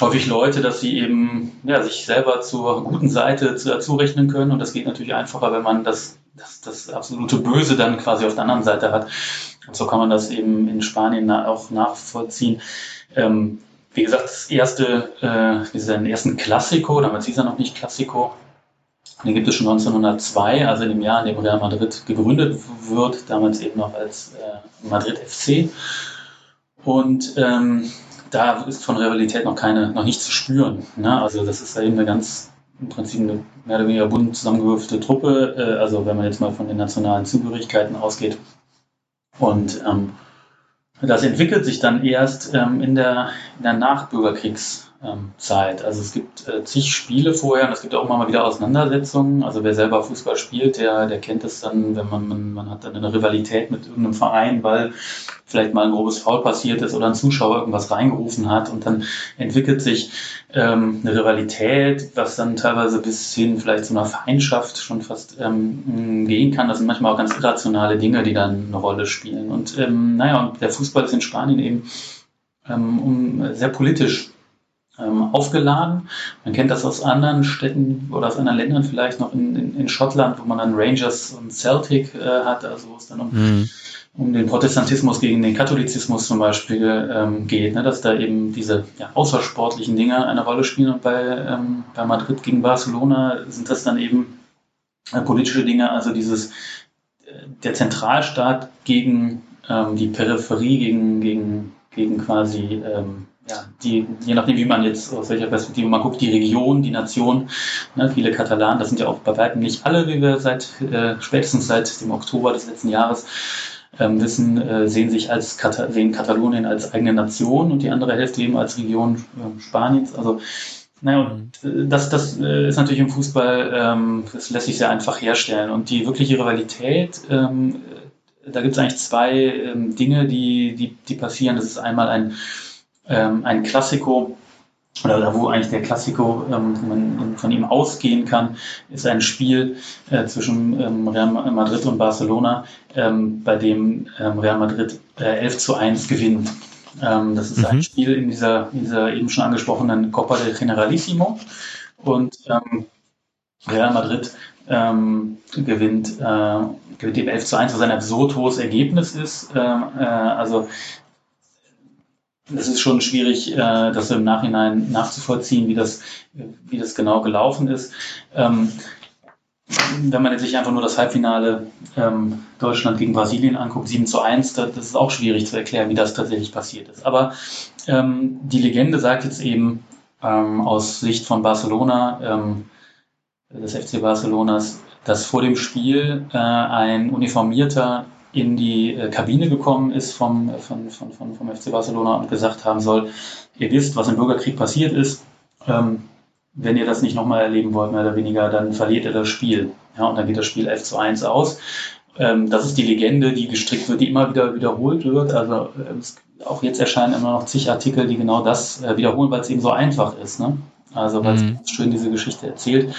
häufig Leute, dass sie eben ja, sich selber zur guten Seite zu, zurechnen können. Und das geht natürlich einfacher, wenn man das, das, das absolute Böse dann quasi auf der anderen Seite hat. Und so kann man das eben in Spanien auch nachvollziehen. Ähm, wie gesagt, das erste, äh, diesen ersten Klassiko, damals hieß er noch nicht Klassiko, den gibt es schon 1902, also in dem Jahr, in dem Real Madrid gegründet wird, damals eben noch als äh, Madrid FC. Und ähm, da ist von Rivalität noch keine, noch nichts zu spüren. Ne? Also das ist ja eben eine ganz, im Prinzip eine mehr oder weniger bunt zusammengewürfte Truppe. Äh, also wenn man jetzt mal von den nationalen Zugehörigkeiten ausgeht. Und ähm, das entwickelt sich dann erst ähm, in der, in der Nachbürgerkriegs- ähm, Zeit. Also es gibt äh, zig Spiele vorher und es gibt auch immer mal wieder Auseinandersetzungen. Also wer selber Fußball spielt, der, der kennt es dann, wenn man, man, man hat dann eine Rivalität mit irgendeinem Verein, weil vielleicht mal ein grobes Foul passiert ist oder ein Zuschauer irgendwas reingerufen hat und dann entwickelt sich ähm, eine Rivalität, was dann teilweise bis hin vielleicht zu einer Feindschaft schon fast ähm, gehen kann. Das sind manchmal auch ganz irrationale Dinge, die dann eine Rolle spielen. Und ähm, naja, und der Fußball ist in Spanien eben ähm, um, sehr politisch aufgeladen. Man kennt das aus anderen Städten oder aus anderen Ländern vielleicht noch in, in, in Schottland, wo man dann Rangers und Celtic äh, hat, also wo es dann um, mhm. um den Protestantismus gegen den Katholizismus zum Beispiel ähm, geht, ne, dass da eben diese ja, außersportlichen Dinge eine Rolle spielen und bei, ähm, bei Madrid gegen Barcelona sind das dann eben äh, politische Dinge, also dieses äh, der Zentralstaat gegen ähm, die Peripherie, gegen, gegen, gegen quasi ähm, ja, die, je nachdem, wie man jetzt, aus welcher Perspektive man guckt, die Region, die Nation, ne, viele Katalanen, das sind ja auch bei weitem nicht alle, wie wir seit, äh, spätestens seit dem Oktober des letzten Jahres ähm, wissen, äh, sehen sich als, Kata sehen Katalonien als eigene Nation und die andere Hälfte eben als Region äh, Spaniens. Also, naja, und äh, das, das äh, ist natürlich im Fußball, ähm, das lässt sich sehr einfach herstellen. Und die wirkliche Rivalität, ähm, da gibt es eigentlich zwei ähm, Dinge, die, die, die passieren. Das ist einmal ein ähm, ein Klassiko, oder wo eigentlich der Klassiko ähm, man von ihm ausgehen kann, ist ein Spiel äh, zwischen ähm, Real Madrid und Barcelona, ähm, bei dem ähm, Real Madrid äh, 11 zu 1 gewinnt. Ähm, das ist mhm. ein Spiel in dieser, in dieser eben schon angesprochenen Copa del Generalissimo. Und ähm, Real Madrid ähm, gewinnt, äh, gewinnt eben 11 zu 1, was ein absurd hohes Ergebnis ist. Ähm, äh, also es ist schon schwierig, äh, das im Nachhinein nachzuvollziehen, wie das, wie das genau gelaufen ist. Ähm, wenn man sich einfach nur das Halbfinale ähm, Deutschland gegen Brasilien anguckt, 7 zu 1, das, ist auch schwierig zu erklären, wie das tatsächlich passiert ist. Aber ähm, die Legende sagt jetzt eben ähm, aus Sicht von Barcelona, ähm, des FC Barcelonas, dass vor dem Spiel äh, ein uniformierter in die äh, Kabine gekommen ist vom, von, von, von, vom FC Barcelona und gesagt haben soll, ihr wisst, was im Bürgerkrieg passiert ist. Ähm, wenn ihr das nicht nochmal erleben wollt, mehr oder weniger, dann verliert ihr das Spiel. Ja, und dann geht das Spiel 11 zu 1 aus. Ähm, das ist die Legende, die gestrickt wird, die immer wieder wiederholt wird. Also äh, auch jetzt erscheinen immer noch zig Artikel, die genau das äh, wiederholen, weil es eben so einfach ist. Ne? Also weil mhm. es schön diese Geschichte erzählt.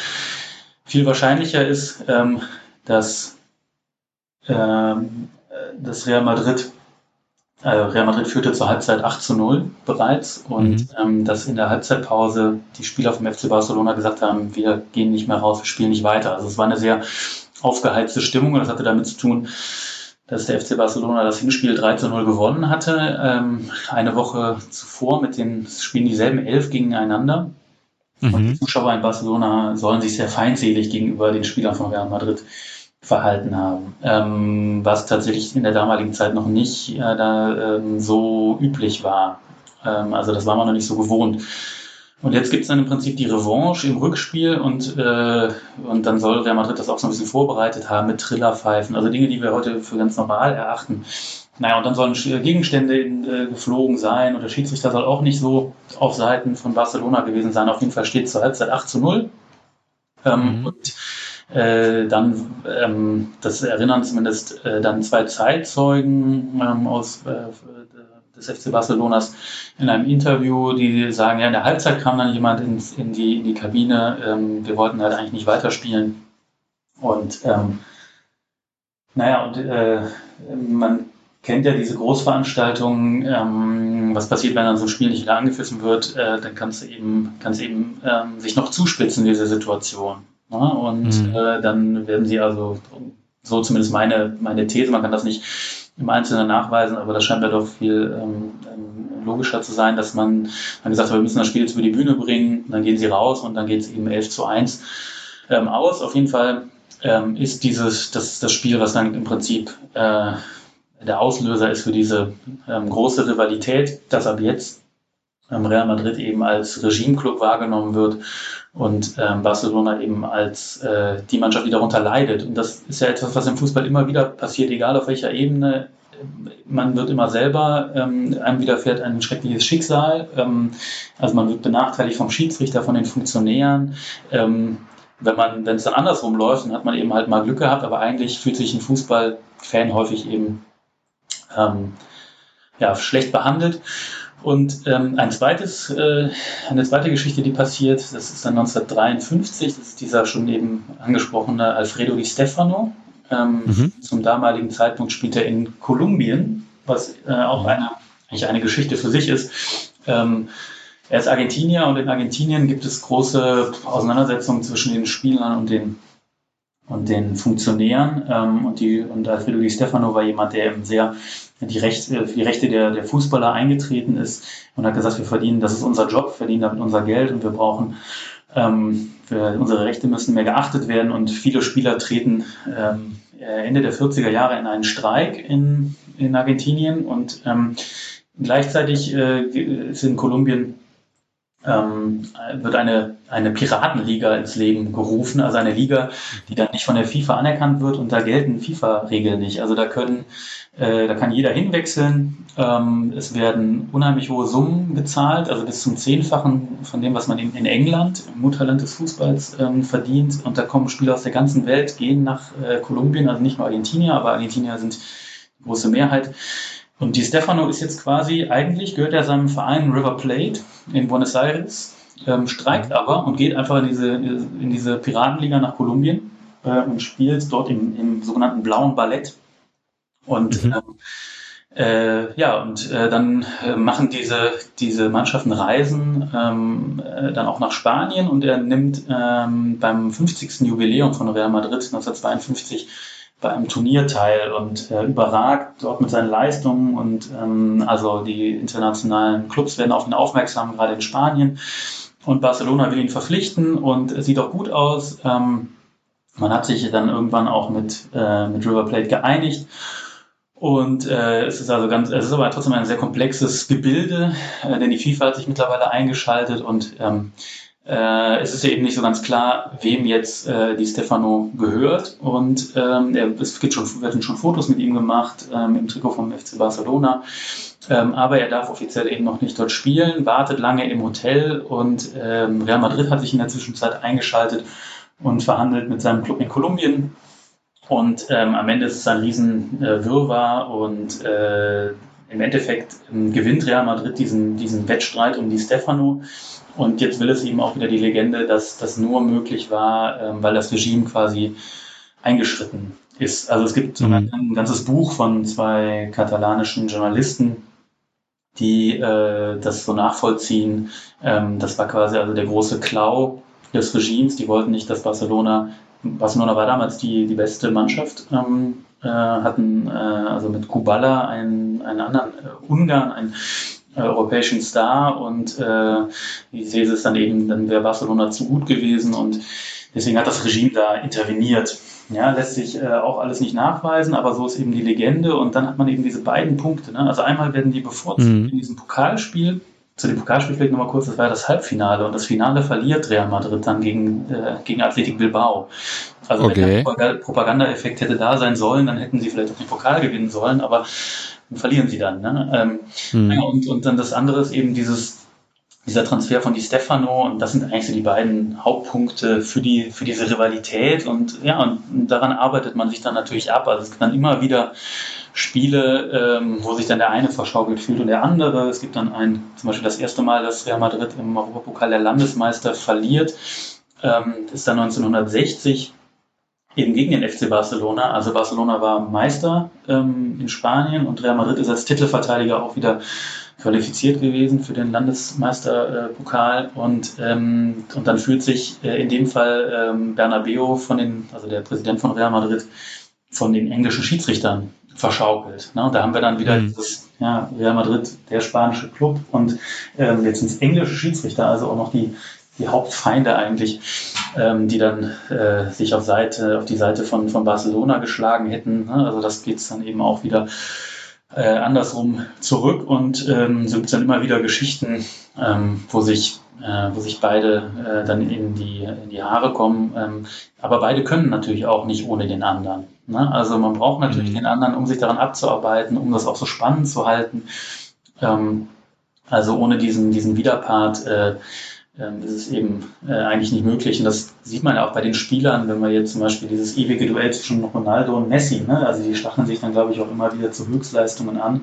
Viel wahrscheinlicher ist, ähm, dass, ähm, dass Real Madrid äh, Real Madrid führte zur Halbzeit 8 zu 0 bereits und mhm. ähm, dass in der Halbzeitpause die Spieler vom FC Barcelona gesagt haben, wir gehen nicht mehr raus, wir spielen nicht weiter. Also es war eine sehr aufgeheizte Stimmung und das hatte damit zu tun, dass der FC Barcelona das Hinspiel 3 zu 0 gewonnen hatte. Ähm, eine Woche zuvor mit den spielen dieselben elf gegeneinander. Mhm. Und die Zuschauer in Barcelona sollen sich sehr feindselig gegenüber den Spielern von Real Madrid verhalten haben, ähm, was tatsächlich in der damaligen Zeit noch nicht äh, da, ähm, so üblich war. Ähm, also das war man noch nicht so gewohnt. Und jetzt gibt es dann im Prinzip die Revanche im Rückspiel und, äh, und dann soll Real Madrid das auch so ein bisschen vorbereitet haben mit Trillerpfeifen, also Dinge, die wir heute für ganz normal erachten. Naja, und dann sollen Gegenstände in, äh, geflogen sein und der Schiedsrichter soll auch nicht so auf Seiten von Barcelona gewesen sein. Auf jeden Fall steht zur Halbzeit 8 zu 0. Ähm, mhm. Und äh, dann, ähm, das erinnern zumindest äh, dann zwei Zeitzeugen ähm, aus äh, des FC Barcelonas in einem Interview, die sagen, ja, in der Halbzeit kam dann jemand ins, in, die, in die Kabine, ähm, wir wollten halt eigentlich nicht weiterspielen. Und ähm, naja, und äh, man kennt ja diese Großveranstaltungen, ähm, was passiert, wenn dann so ein Spiel nicht wieder angepfiffen wird, äh, dann kann es eben, kann's eben ähm, sich noch zuspitzen, diese Situation. Ja, und mhm. äh, dann werden sie also, so zumindest meine, meine These, man kann das nicht im Einzelnen nachweisen, aber das scheint mir doch viel ähm, ähm, logischer zu sein, dass man dann gesagt hat, wir müssen das Spiel jetzt über die Bühne bringen, dann gehen sie raus und dann geht es eben 11 zu 1 ähm, aus. Auf jeden Fall ähm, ist dieses, das, das Spiel, was dann im Prinzip äh, der Auslöser ist für diese ähm, große Rivalität, dass ab jetzt Real Madrid eben als Regimeclub wahrgenommen wird und ähm, Barcelona eben als äh, die Mannschaft, die darunter leidet. Und das ist ja etwas, was im Fußball immer wieder passiert, egal auf welcher Ebene. Man wird immer selber, ähm, einem widerfährt ein schreckliches Schicksal. Ähm, also man wird benachteiligt vom Schiedsrichter, von den Funktionären. Ähm, wenn man, wenn es dann andersrum läuft, dann hat man eben halt mal Glück gehabt, aber eigentlich fühlt sich ein Fußballfan häufig eben ähm, ja, schlecht behandelt. Und ähm, ein zweites, äh, eine zweite Geschichte, die passiert, das ist dann 1953, das ist dieser schon eben angesprochene Alfredo Di Stefano. Ähm, mhm. Zum damaligen Zeitpunkt spielt er in Kolumbien, was äh, auch eine, eigentlich eine Geschichte für sich ist. Ähm, er ist Argentinier und in Argentinien gibt es große Auseinandersetzungen zwischen den Spielern und den und den Funktionären. Ähm, und, die, und Alfredo Di Stefano war jemand, der eben sehr die Rechte, die Rechte der, der Fußballer eingetreten ist und hat gesagt, wir verdienen, das ist unser Job, verdienen damit unser Geld und wir brauchen, ähm, wir, unsere Rechte müssen mehr geachtet werden und viele Spieler treten ähm, Ende der 40er Jahre in einen Streik in, in Argentinien und ähm, gleichzeitig äh, ist in Kolumbien ähm, wird eine, eine Piratenliga ins Leben gerufen, also eine Liga, die dann nicht von der FIFA anerkannt wird und da gelten FIFA-Regeln nicht. Also da können, äh, da kann jeder hinwechseln. Ähm, es werden unheimlich hohe Summen gezahlt, also bis zum Zehnfachen von dem, was man in, in England, im Mutterland des Fußballs, ähm, verdient. Und da kommen Spieler aus der ganzen Welt, gehen nach äh, Kolumbien, also nicht nur Argentinier, aber Argentinier sind die große Mehrheit und Di Stefano ist jetzt quasi, eigentlich gehört er seinem Verein River Plate in Buenos Aires, ähm, streikt aber und geht einfach in diese, in diese Piratenliga nach Kolumbien äh, und spielt dort im, im sogenannten blauen Ballett. Und mhm. ähm, Äh, ja, und äh, dann äh, machen diese, diese Mannschaften Reisen ähm, äh, dann auch nach Spanien und er nimmt ähm, beim 50. Jubiläum von Real Madrid 1952 bei einem Turnier teil und äh, überragt dort mit seinen Leistungen und ähm, also die internationalen Clubs werden auf ihn aufmerksam, gerade in Spanien. Und Barcelona will ihn verpflichten und sieht auch gut aus. Ähm, man hat sich dann irgendwann auch mit, äh, mit River Plate geeinigt. Und äh, es ist also ganz, es ist aber trotzdem ein sehr komplexes Gebilde, äh, denn die FIFA hat sich mittlerweile eingeschaltet und ähm, äh, es ist ja eben nicht so ganz klar, wem jetzt äh, die Stefano gehört. Und ähm, es gibt schon, werden schon Fotos mit ihm gemacht ähm, im Trikot vom FC Barcelona. Ähm, aber er darf offiziell eben noch nicht dort spielen, wartet lange im Hotel und ähm, Real Madrid hat sich in der Zwischenzeit eingeschaltet und verhandelt mit seinem Club in Kolumbien. Und ähm, am Ende ist es ein riesen äh, Wirrwarr und äh, im Endeffekt ähm, gewinnt Real Madrid diesen, diesen Wettstreit um die Stefano. Und jetzt will es eben auch wieder die Legende, dass das nur möglich war, ähm, weil das Regime quasi eingeschritten ist. Also es gibt mhm. ein ganzes Buch von zwei katalanischen Journalisten, die äh, das so nachvollziehen. Ähm, das war quasi also der große Klau des Regimes. Die wollten nicht, dass Barcelona, Barcelona war damals die, die beste Mannschaft, ähm, äh, hatten äh, also mit Kubala einen, einen anderen äh, Ungarn, einen europäischen Star und äh, ich sehe es dann eben, dann wäre Barcelona zu gut gewesen und deswegen hat das Regime da interveniert. Ja, lässt sich äh, auch alles nicht nachweisen, aber so ist eben die Legende und dann hat man eben diese beiden Punkte. Ne? Also einmal werden die bevorzugt mhm. in diesem Pokalspiel. Zu dem Pokalspiel vielleicht nochmal kurz, das war ja das Halbfinale und das Finale verliert Real Madrid dann gegen, äh, gegen Athletic Bilbao. Also okay. wenn der Propaganda-Effekt hätte da sein sollen, dann hätten sie vielleicht auch den Pokal gewinnen sollen, aber verlieren sie dann. Ne? Ähm, mhm. ja, und, und dann das andere ist eben dieses, dieser Transfer von Di Stefano und das sind eigentlich so die beiden Hauptpunkte für die für diese Rivalität und ja und daran arbeitet man sich dann natürlich ab. Also es gibt dann immer wieder Spiele, ähm, wo sich dann der eine verschaukelt fühlt und der andere. Es gibt dann ein zum Beispiel das erste Mal, dass Real Madrid im Europapokal der Landesmeister verliert, ähm, ist dann 1960 eben gegen den FC Barcelona. Also Barcelona war Meister ähm, in Spanien und Real Madrid ist als Titelverteidiger auch wieder qualifiziert gewesen für den Landesmeisterpokal und, ähm, und dann fühlt sich äh, in dem Fall ähm, Bernabeo von den, also der Präsident von Real Madrid, von den englischen Schiedsrichtern verschaukelt. Ne? Da haben wir dann wieder mhm. dieses, ja, Real Madrid, der spanische Club und ähm, jetzt ins englische Schiedsrichter, also auch noch die die Hauptfeinde eigentlich, ähm, die dann äh, sich auf Seite, auf die Seite von, von Barcelona geschlagen hätten. Ne? Also das geht dann eben auch wieder äh, andersrum zurück und ähm, so gibt es dann immer wieder Geschichten, ähm, wo sich äh, wo sich beide äh, dann in die, in die Haare kommen. Ähm, aber beide können natürlich auch nicht ohne den anderen. Ne? Also man braucht natürlich mhm. den anderen, um sich daran abzuarbeiten, um das auch so spannend zu halten. Ähm, also ohne diesen, diesen Widerpart äh, ähm, ist es eben äh, eigentlich nicht möglich. Und das sieht man ja auch bei den Spielern, wenn man jetzt zum Beispiel dieses ewige Duell zwischen Ronaldo und Messi, ne? also die stacheln sich dann, glaube ich, auch immer wieder zu Höchstleistungen an.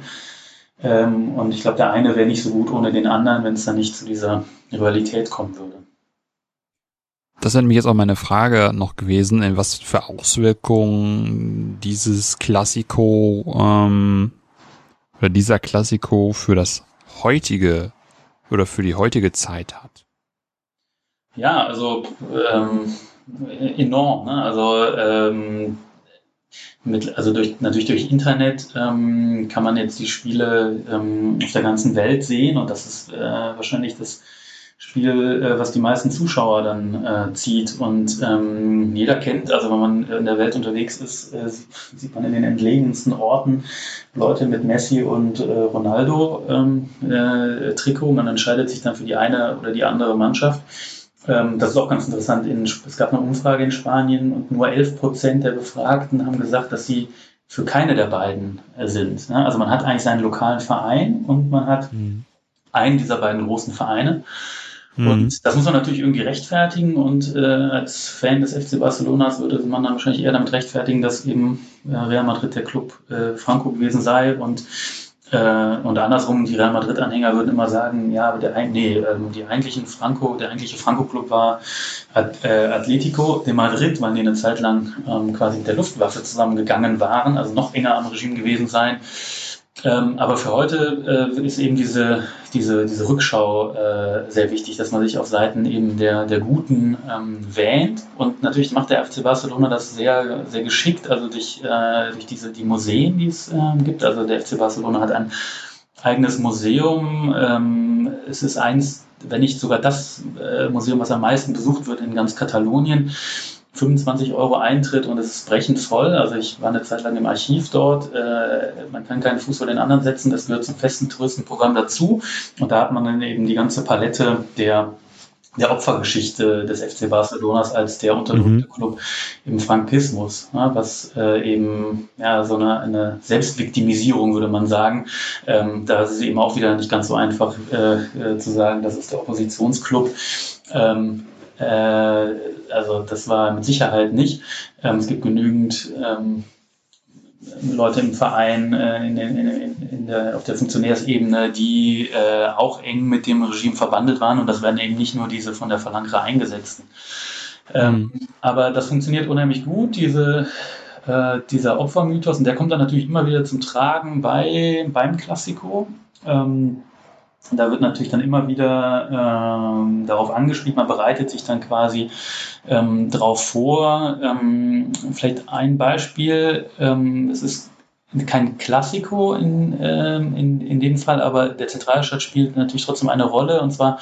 Ähm, und ich glaube, der eine wäre nicht so gut ohne den anderen, wenn es dann nicht zu dieser Rivalität kommen würde. Das wäre nämlich jetzt auch meine Frage noch gewesen, in was für Auswirkungen dieses Klassiko ähm, oder dieser Klassiko für das heutige oder für die heutige Zeit hat. Ja, also ähm, enorm. Ne? Also ähm, mit, also durch, natürlich durch Internet ähm, kann man jetzt die Spiele ähm, auf der ganzen Welt sehen und das ist äh, wahrscheinlich das Spiel, äh, was die meisten Zuschauer dann äh, zieht. Und ähm, jeder kennt, also wenn man in der Welt unterwegs ist, äh, sieht man in den entlegensten Orten Leute mit Messi und äh, Ronaldo ähm, äh. Man entscheidet sich dann für die eine oder die andere Mannschaft. Ähm, das ist auch ganz interessant. In, es gab eine Umfrage in Spanien und nur 11 Prozent der Befragten haben gesagt, dass sie für keine der beiden äh, sind. Ne? Also man hat eigentlich seinen lokalen Verein und man hat mhm. einen dieser beiden großen Vereine. Mhm. Und das muss man natürlich irgendwie rechtfertigen. Und äh, als Fan des FC Barcelonas würde man dann wahrscheinlich eher damit rechtfertigen, dass eben äh, Real Madrid der Club äh, Franco gewesen sei und äh, und andersrum, die Real Madrid-Anhänger würden immer sagen, ja, aber der, nee, ähm, die eigentlichen Franco, der eigentliche Franco-Club war äh, Atletico de Madrid, weil die eine Zeit lang ähm, quasi mit der Luftwaffe zusammengegangen waren, also noch enger am Regime gewesen sein. Ähm, aber für heute äh, ist eben diese, diese, diese Rückschau äh, sehr wichtig, dass man sich auf Seiten eben der, der Guten ähm, wähnt. Und natürlich macht der FC Barcelona das sehr, sehr geschickt, also durch, äh, durch diese, die Museen, die es ähm, gibt. Also der FC Barcelona hat ein eigenes Museum. Ähm, es ist eins, wenn nicht sogar das äh, Museum, was am meisten besucht wird in ganz Katalonien. 25 Euro Eintritt und es ist brechend voll. Also ich war eine Zeit lang im Archiv dort. Äh, man kann keinen Fuß vor den anderen setzen. Das gehört zum festen Touristenprogramm dazu. Und da hat man dann eben die ganze Palette der der Opfergeschichte des FC Barcelonas als der unterdrückte mhm. Club im Frankismus, ja, was äh, eben ja so eine, eine Selbstviktimisierung würde man sagen. Ähm, da ist es eben auch wieder nicht ganz so einfach äh, äh, zu sagen, das ist der Oppositionsclub. Ähm, äh, also das war mit Sicherheit nicht. Ähm, es gibt genügend ähm, Leute im Verein äh, in, in, in der, auf der Funktionärsebene, die äh, auch eng mit dem Regime verbandelt waren und das werden eben nicht nur diese von der Phalange eingesetzten. Ähm, mhm. Aber das funktioniert unheimlich gut, diese, äh, dieser Opfermythos und der kommt dann natürlich immer wieder zum Tragen bei, beim Klassiko. Ähm, da wird natürlich dann immer wieder ähm, darauf angespielt, man bereitet sich dann quasi ähm, darauf vor. Ähm, vielleicht ein Beispiel, ähm, es ist kein Klassiko in, ähm, in, in dem Fall, aber der Zentralstaat spielt natürlich trotzdem eine Rolle. Und zwar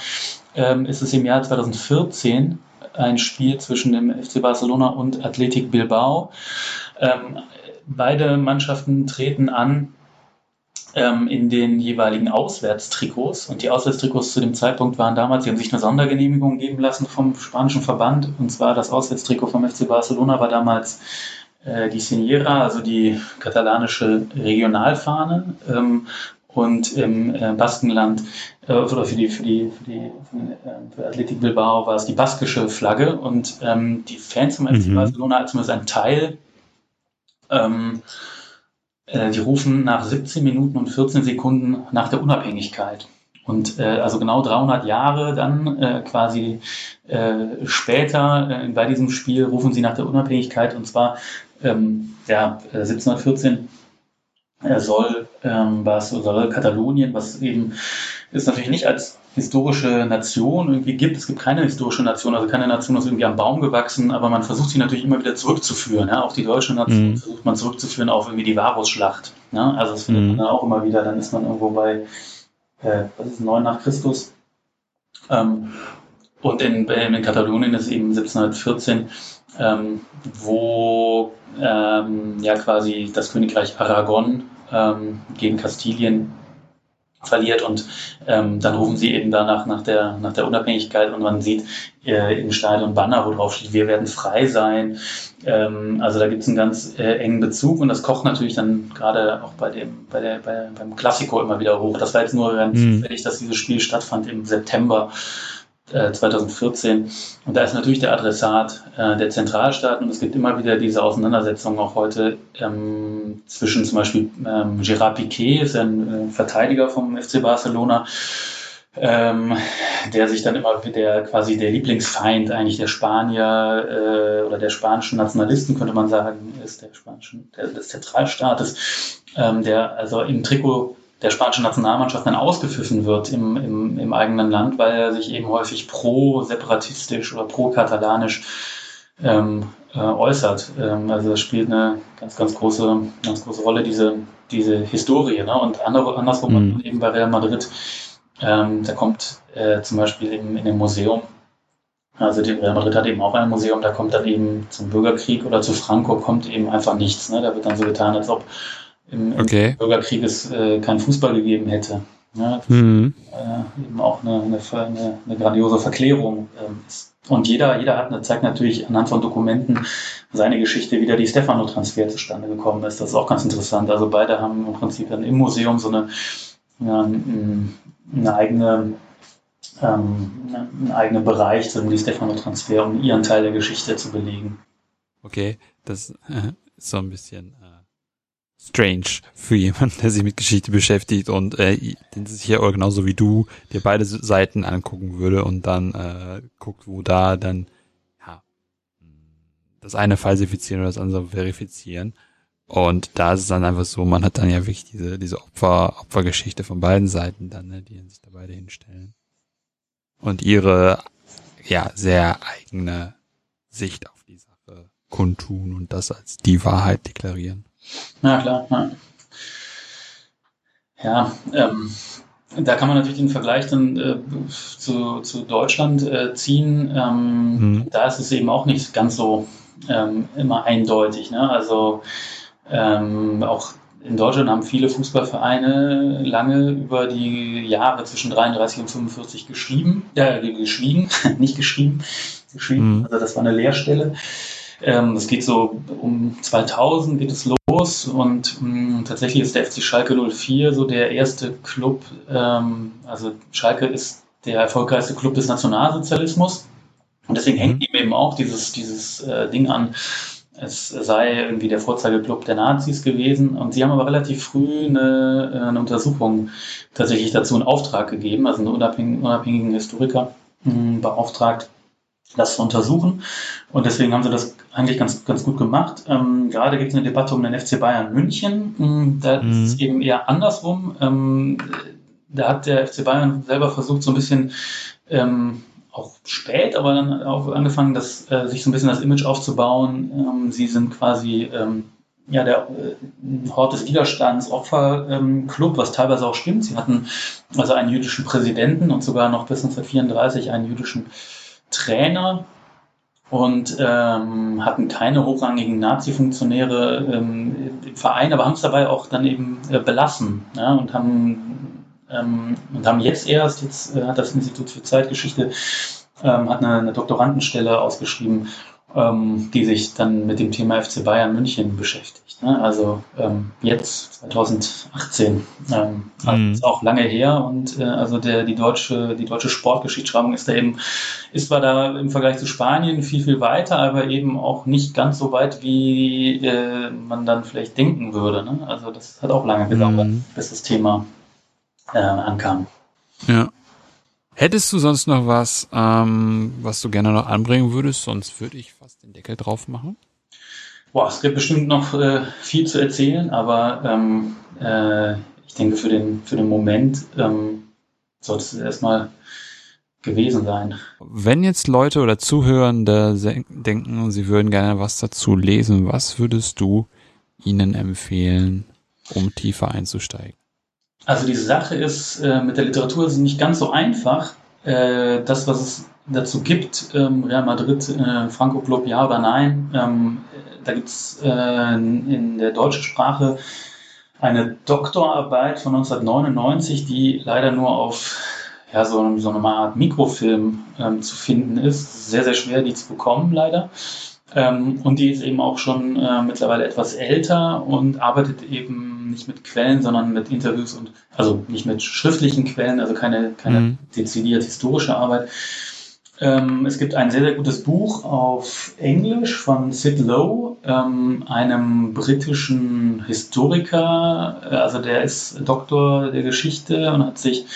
ähm, ist es im Jahr 2014 ein Spiel zwischen dem FC Barcelona und Athletic Bilbao. Beide Mannschaften treten an ähm, in den jeweiligen Auswärtstrikots. Und die Auswärtstrikots zu dem Zeitpunkt waren damals, sie haben sich eine Sondergenehmigung geben lassen vom spanischen Verband. Und zwar das Auswärtstrikot vom FC Barcelona war damals äh, die Siniera, also die katalanische Regionalfahne. Ähm, und im äh, Baskenland äh, oder für die für die für die für, äh, Athletic Bilbao war es die baskische Flagge und ähm, die Fans vom FC mhm. Barcelona zumindest ein Teil ähm, äh, die rufen nach 17 Minuten und 14 Sekunden nach der Unabhängigkeit. Und äh, also genau 300 Jahre dann äh, quasi äh, später äh, bei diesem Spiel rufen sie nach der Unabhängigkeit und zwar ähm, ja, 1714 äh, soll, ähm, was soll Katalonien, was eben ist natürlich nicht als historische Nation irgendwie gibt. Es gibt keine historische Nation, also keine Nation ist irgendwie am Baum gewachsen, aber man versucht sie natürlich immer wieder zurückzuführen. Ja? Auch die deutsche Nation mhm. versucht man zurückzuführen auf irgendwie die Varusschlacht. Ja? Also das findet mhm. man dann auch immer wieder. Dann ist man irgendwo bei, äh, was ist 9 nach Christus. Ähm, und in, in Katalonien ist es eben 1714, ähm, wo ähm, ja quasi das Königreich Aragon ähm, gegen Kastilien verliert und ähm, dann rufen sie eben danach nach der, nach der Unabhängigkeit und man sieht äh, im Stadion Banner, wo drauf steht, wir werden frei sein. Ähm, also da gibt es einen ganz äh, engen Bezug und das kocht natürlich dann gerade auch bei dem, bei der, bei, beim Klassiko immer wieder hoch. Das war jetzt nur ganz mhm. zufällig, dass dieses Spiel stattfand im September 2014. Äh, und da ist natürlich der Adressat äh, der Zentralstaaten und es gibt immer wieder diese Auseinandersetzungen auch heute ähm, zwischen zum Beispiel ähm, Gerard Piquet, ist ein äh, Verteidiger vom FC Barcelona, ähm, der sich dann immer der quasi der Lieblingsfeind eigentlich der Spanier äh, oder der spanischen Nationalisten könnte man sagen ist der spanischen der, des Zentralstaates, ähm, der also im Trikot der spanischen Nationalmannschaft dann ausgepfiffen wird im, im, im eigenen Land, weil er sich eben häufig pro-separatistisch oder pro-katalanisch ähm, äh, äußert. Ähm, also das spielt eine ganz, ganz große, ganz große Rolle, diese, diese Historie. Ne? Und andere, andersrum mhm. eben bei Real Madrid, ähm, da kommt äh, zum Beispiel eben in dem Museum, also die Real Madrid hat eben auch ein Museum, da kommt dann eben zum Bürgerkrieg oder zu Franco kommt eben einfach nichts. Ne? Da wird dann so getan, als ob im, okay. im Bürgerkrieg es äh, keinen Fußball gegeben hätte. Ja, mhm. äh, eben auch eine, eine, eine, grandiose Verklärung ähm, Und jeder, jeder hat, zeigt natürlich anhand von Dokumenten seine Geschichte, wie da die Stefano-Transfer zustande gekommen ist. Das ist auch ganz interessant. Also beide haben im Prinzip dann im Museum so eine, ja, eine eigene, ähm, einen eigenen Bereich zum die Stefano-Transfer, um ihren Teil der Geschichte zu belegen. Okay, das äh, ist so ein bisschen strange für jemanden, der sich mit Geschichte beschäftigt und äh, den sich ja genauso wie du dir beide Seiten angucken würde und dann äh, guckt, wo da dann ja das eine falsifizieren oder das andere verifizieren. Und da ist es dann einfach so, man hat dann ja wirklich diese, diese Opfer, Opfergeschichte von beiden Seiten dann, ne, die sich da beide hinstellen. Und ihre, ja, sehr eigene Sicht auf die Sache kundtun und das als die Wahrheit deklarieren. Na klar, ja. Ja, ähm, da kann man natürlich den Vergleich dann äh, zu, zu Deutschland äh, ziehen. Ähm, mhm. Da ist es eben auch nicht ganz so ähm, immer eindeutig. Ne? Also ähm, auch in Deutschland haben viele Fußballvereine lange über die Jahre zwischen 33 und 45 geschrieben, äh, geschwiegen, (laughs) nicht geschrieben, geschrieben. Mhm. Also das war eine Leerstelle. Ähm, es geht so um 2000 geht es los und mh, mm, tatsächlich ist der FC Schalke 04 so der erste Club, ähm, also Schalke ist der erfolgreichste Club des Nationalsozialismus und deswegen mhm. hängt ihm eben auch dieses, dieses äh, Ding an, es sei irgendwie der Vorzeigeklub der Nazis gewesen. Und sie haben aber relativ früh eine, äh, eine Untersuchung tatsächlich dazu in Auftrag gegeben, also einen unabhängigen, unabhängigen Historiker mh, hm, beauftragt, das zu untersuchen. Und deswegen haben sie das eigentlich ganz, ganz gut gemacht. Ähm, gerade gibt es eine Debatte um den FC Bayern München. Hm, da mhm. ist es eben eher andersrum. Ähm, da hat der FC Bayern selber versucht, so ein bisschen ähm, auch spät, aber dann auch angefangen, das, äh, sich so ein bisschen das Image aufzubauen. Ähm, sie sind quasi ähm, ja, der äh, Hort des Widerstands, Opferclub, ähm, was teilweise auch stimmt. Sie hatten also einen jüdischen Präsidenten und sogar noch bis 1934 einen jüdischen Trainer und ähm, hatten keine hochrangigen Nazi-Funktionäre ähm, im Verein, aber haben es dabei auch dann eben äh, belassen ja, und haben ähm, und haben jetzt erst, jetzt äh, hat das Institut für Zeitgeschichte, ähm, hat eine, eine Doktorandenstelle ausgeschrieben, ähm, die sich dann mit dem Thema FC Bayern München beschäftigt. Ne? Also ähm, jetzt 2018, ähm, mhm. ist auch lange her und äh, also der die deutsche die deutsche Sportgeschichtsschreibung ist da eben ist zwar da im Vergleich zu Spanien viel viel weiter, aber eben auch nicht ganz so weit wie äh, man dann vielleicht denken würde. Ne? Also das hat auch lange gedauert, mhm. bis das Thema äh, ankam. Ja. Hättest du sonst noch was, ähm, was du gerne noch anbringen würdest? Sonst würde ich fast den Deckel drauf machen. Boah, es gibt bestimmt noch äh, viel zu erzählen, aber ähm, äh, ich denke, für den, für den Moment ähm, sollte es erstmal gewesen sein. Wenn jetzt Leute oder Zuhörende denken, sie würden gerne was dazu lesen, was würdest du ihnen empfehlen, um tiefer einzusteigen? Also die Sache ist äh, mit der Literatur ist nicht ganz so einfach. Äh, das, was es dazu gibt, ähm, Real Madrid, äh, Franco Club, ja oder nein, ähm, da gibt es äh, in der deutschen Sprache eine Doktorarbeit von 1999, die leider nur auf ja, so, so eine Art Mikrofilm ähm, zu finden ist. Sehr, sehr schwer, die zu bekommen, leider. Ähm, und die ist eben auch schon äh, mittlerweile etwas älter und arbeitet eben nicht mit Quellen, sondern mit Interviews und also nicht mit schriftlichen Quellen, also keine, keine mhm. dezidiert historische Arbeit. Ähm, es gibt ein sehr, sehr gutes Buch auf Englisch von Sid Lowe, ähm, einem britischen Historiker, äh, also der ist Doktor der Geschichte und hat sich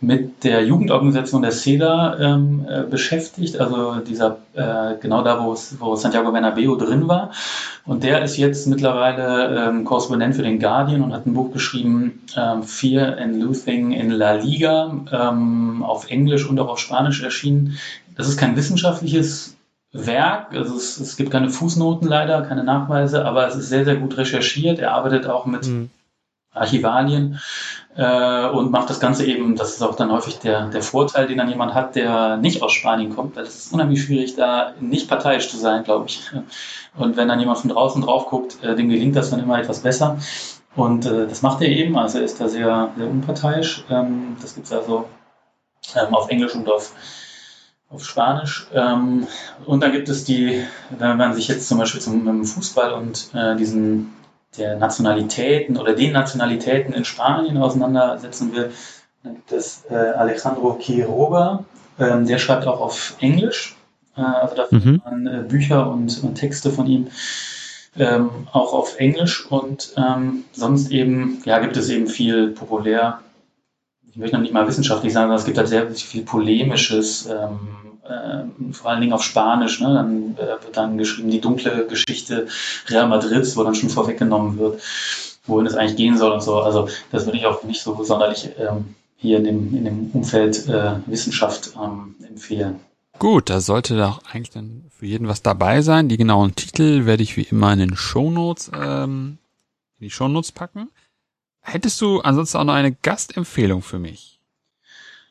mit der Jugendorganisation der CEDA ähm, äh, beschäftigt, also dieser äh, genau da, wo, wo Santiago Bernabeo drin war. Und der ist jetzt mittlerweile ähm, Korrespondent für den Guardian und hat ein Buch geschrieben, ähm, Fear and Loathing in La Liga, ähm, auf Englisch und auch auf Spanisch erschienen. Das ist kein wissenschaftliches Werk, also es, es gibt keine Fußnoten leider, keine Nachweise, aber es ist sehr, sehr gut recherchiert. Er arbeitet auch mit mhm. Archivalien äh, und macht das Ganze eben, das ist auch dann häufig der, der Vorteil, den dann jemand hat, der nicht aus Spanien kommt, weil es ist unheimlich schwierig, da nicht parteiisch zu sein, glaube ich. Und wenn dann jemand von draußen drauf guckt, äh, dem gelingt das dann immer etwas besser. Und äh, das macht er eben, also er ist da sehr, sehr unparteiisch. Ähm, das gibt es also ähm, auf Englisch und auf, auf Spanisch. Ähm, und dann gibt es die, wenn man sich jetzt zum Beispiel zum Fußball und äh, diesen der Nationalitäten oder den Nationalitäten in Spanien auseinandersetzen will, dann gibt es äh, Alejandro Quiroga, ähm, der schreibt auch auf Englisch. Äh, also da findet mhm. man äh, Bücher und, und, Texte von ihm ähm, auch auf Englisch und ähm, sonst eben, ja, gibt es eben viel populär, ich möchte noch nicht mal wissenschaftlich sagen, sondern es gibt halt sehr viel polemisches ähm, äh, vor allen Dingen auf Spanisch. Ne? Dann äh, wird dann geschrieben die dunkle Geschichte Real Madrids, wo dann schon vorweggenommen wird, wohin es eigentlich gehen soll und so. Also das würde ich auch nicht so sonderlich ähm, hier in dem, in dem Umfeld äh, Wissenschaft ähm, empfehlen. Gut, da sollte doch eigentlich dann für jeden was dabei sein. Die genauen Titel werde ich wie immer in den Shownotes, ähm, in die Shownotes packen. Hättest du ansonsten auch noch eine Gastempfehlung für mich?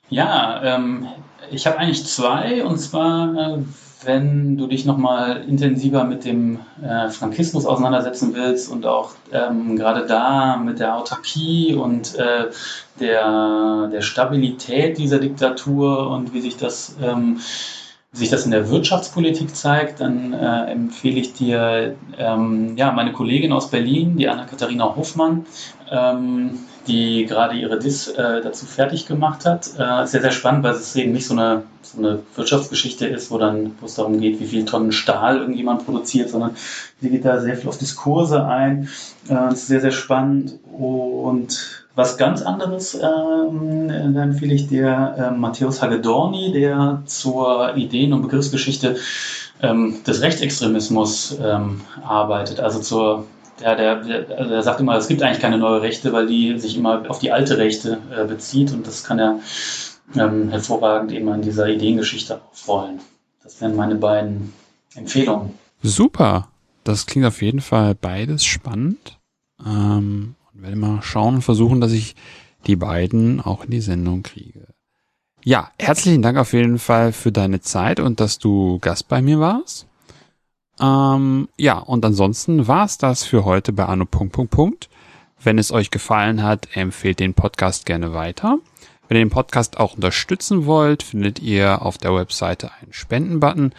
Ja, ähm, ich habe eigentlich zwei, und zwar, äh, wenn du dich nochmal intensiver mit dem äh, Frankismus auseinandersetzen willst und auch ähm, gerade da mit der Autarkie und äh, der, der Stabilität dieser Diktatur und wie sich das ähm, sich das in der Wirtschaftspolitik zeigt, dann äh, empfehle ich dir ähm, ja, meine Kollegin aus Berlin, die Anna-Katharina Hofmann, ähm, die gerade ihre Dis äh, dazu fertig gemacht hat. Äh, sehr, sehr spannend, weil es eben nicht so eine, so eine Wirtschaftsgeschichte ist, wo dann wo es darum geht, wie viel Tonnen Stahl irgendjemand produziert, sondern sie geht da sehr viel auf Diskurse ein. Äh, ist sehr, sehr spannend und was ganz anderes ähm, empfehle ich dir äh, Matthäus Hagedorni, der zur Ideen- und Begriffsgeschichte ähm, des Rechtsextremismus ähm, arbeitet. Also zur, der, der, der, der sagt immer, es gibt eigentlich keine neue Rechte, weil die sich immer auf die alte Rechte äh, bezieht und das kann er ähm, hervorragend eben an dieser Ideengeschichte aufrollen. Das wären meine beiden Empfehlungen. Super. Das klingt auf jeden Fall beides spannend. Ähm, und werde mal schauen und versuchen, dass ich die beiden auch in die Sendung kriege. Ja, herzlichen Dank auf jeden Fall für deine Zeit und dass du Gast bei mir warst. Ähm, ja, und ansonsten war's das für heute bei Anno. Wenn es euch gefallen hat, empfehlt den Podcast gerne weiter. Wenn ihr den Podcast auch unterstützen wollt, findet ihr auf der Webseite einen Spendenbutton.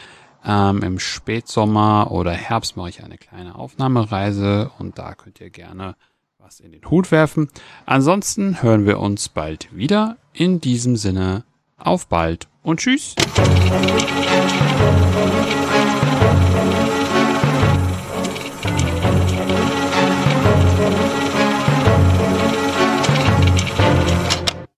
Ähm, Im Spätsommer oder Herbst mache ich eine kleine Aufnahmereise und da könnt ihr gerne was in den Hut werfen. Ansonsten hören wir uns bald wieder. In diesem Sinne, auf bald und tschüss.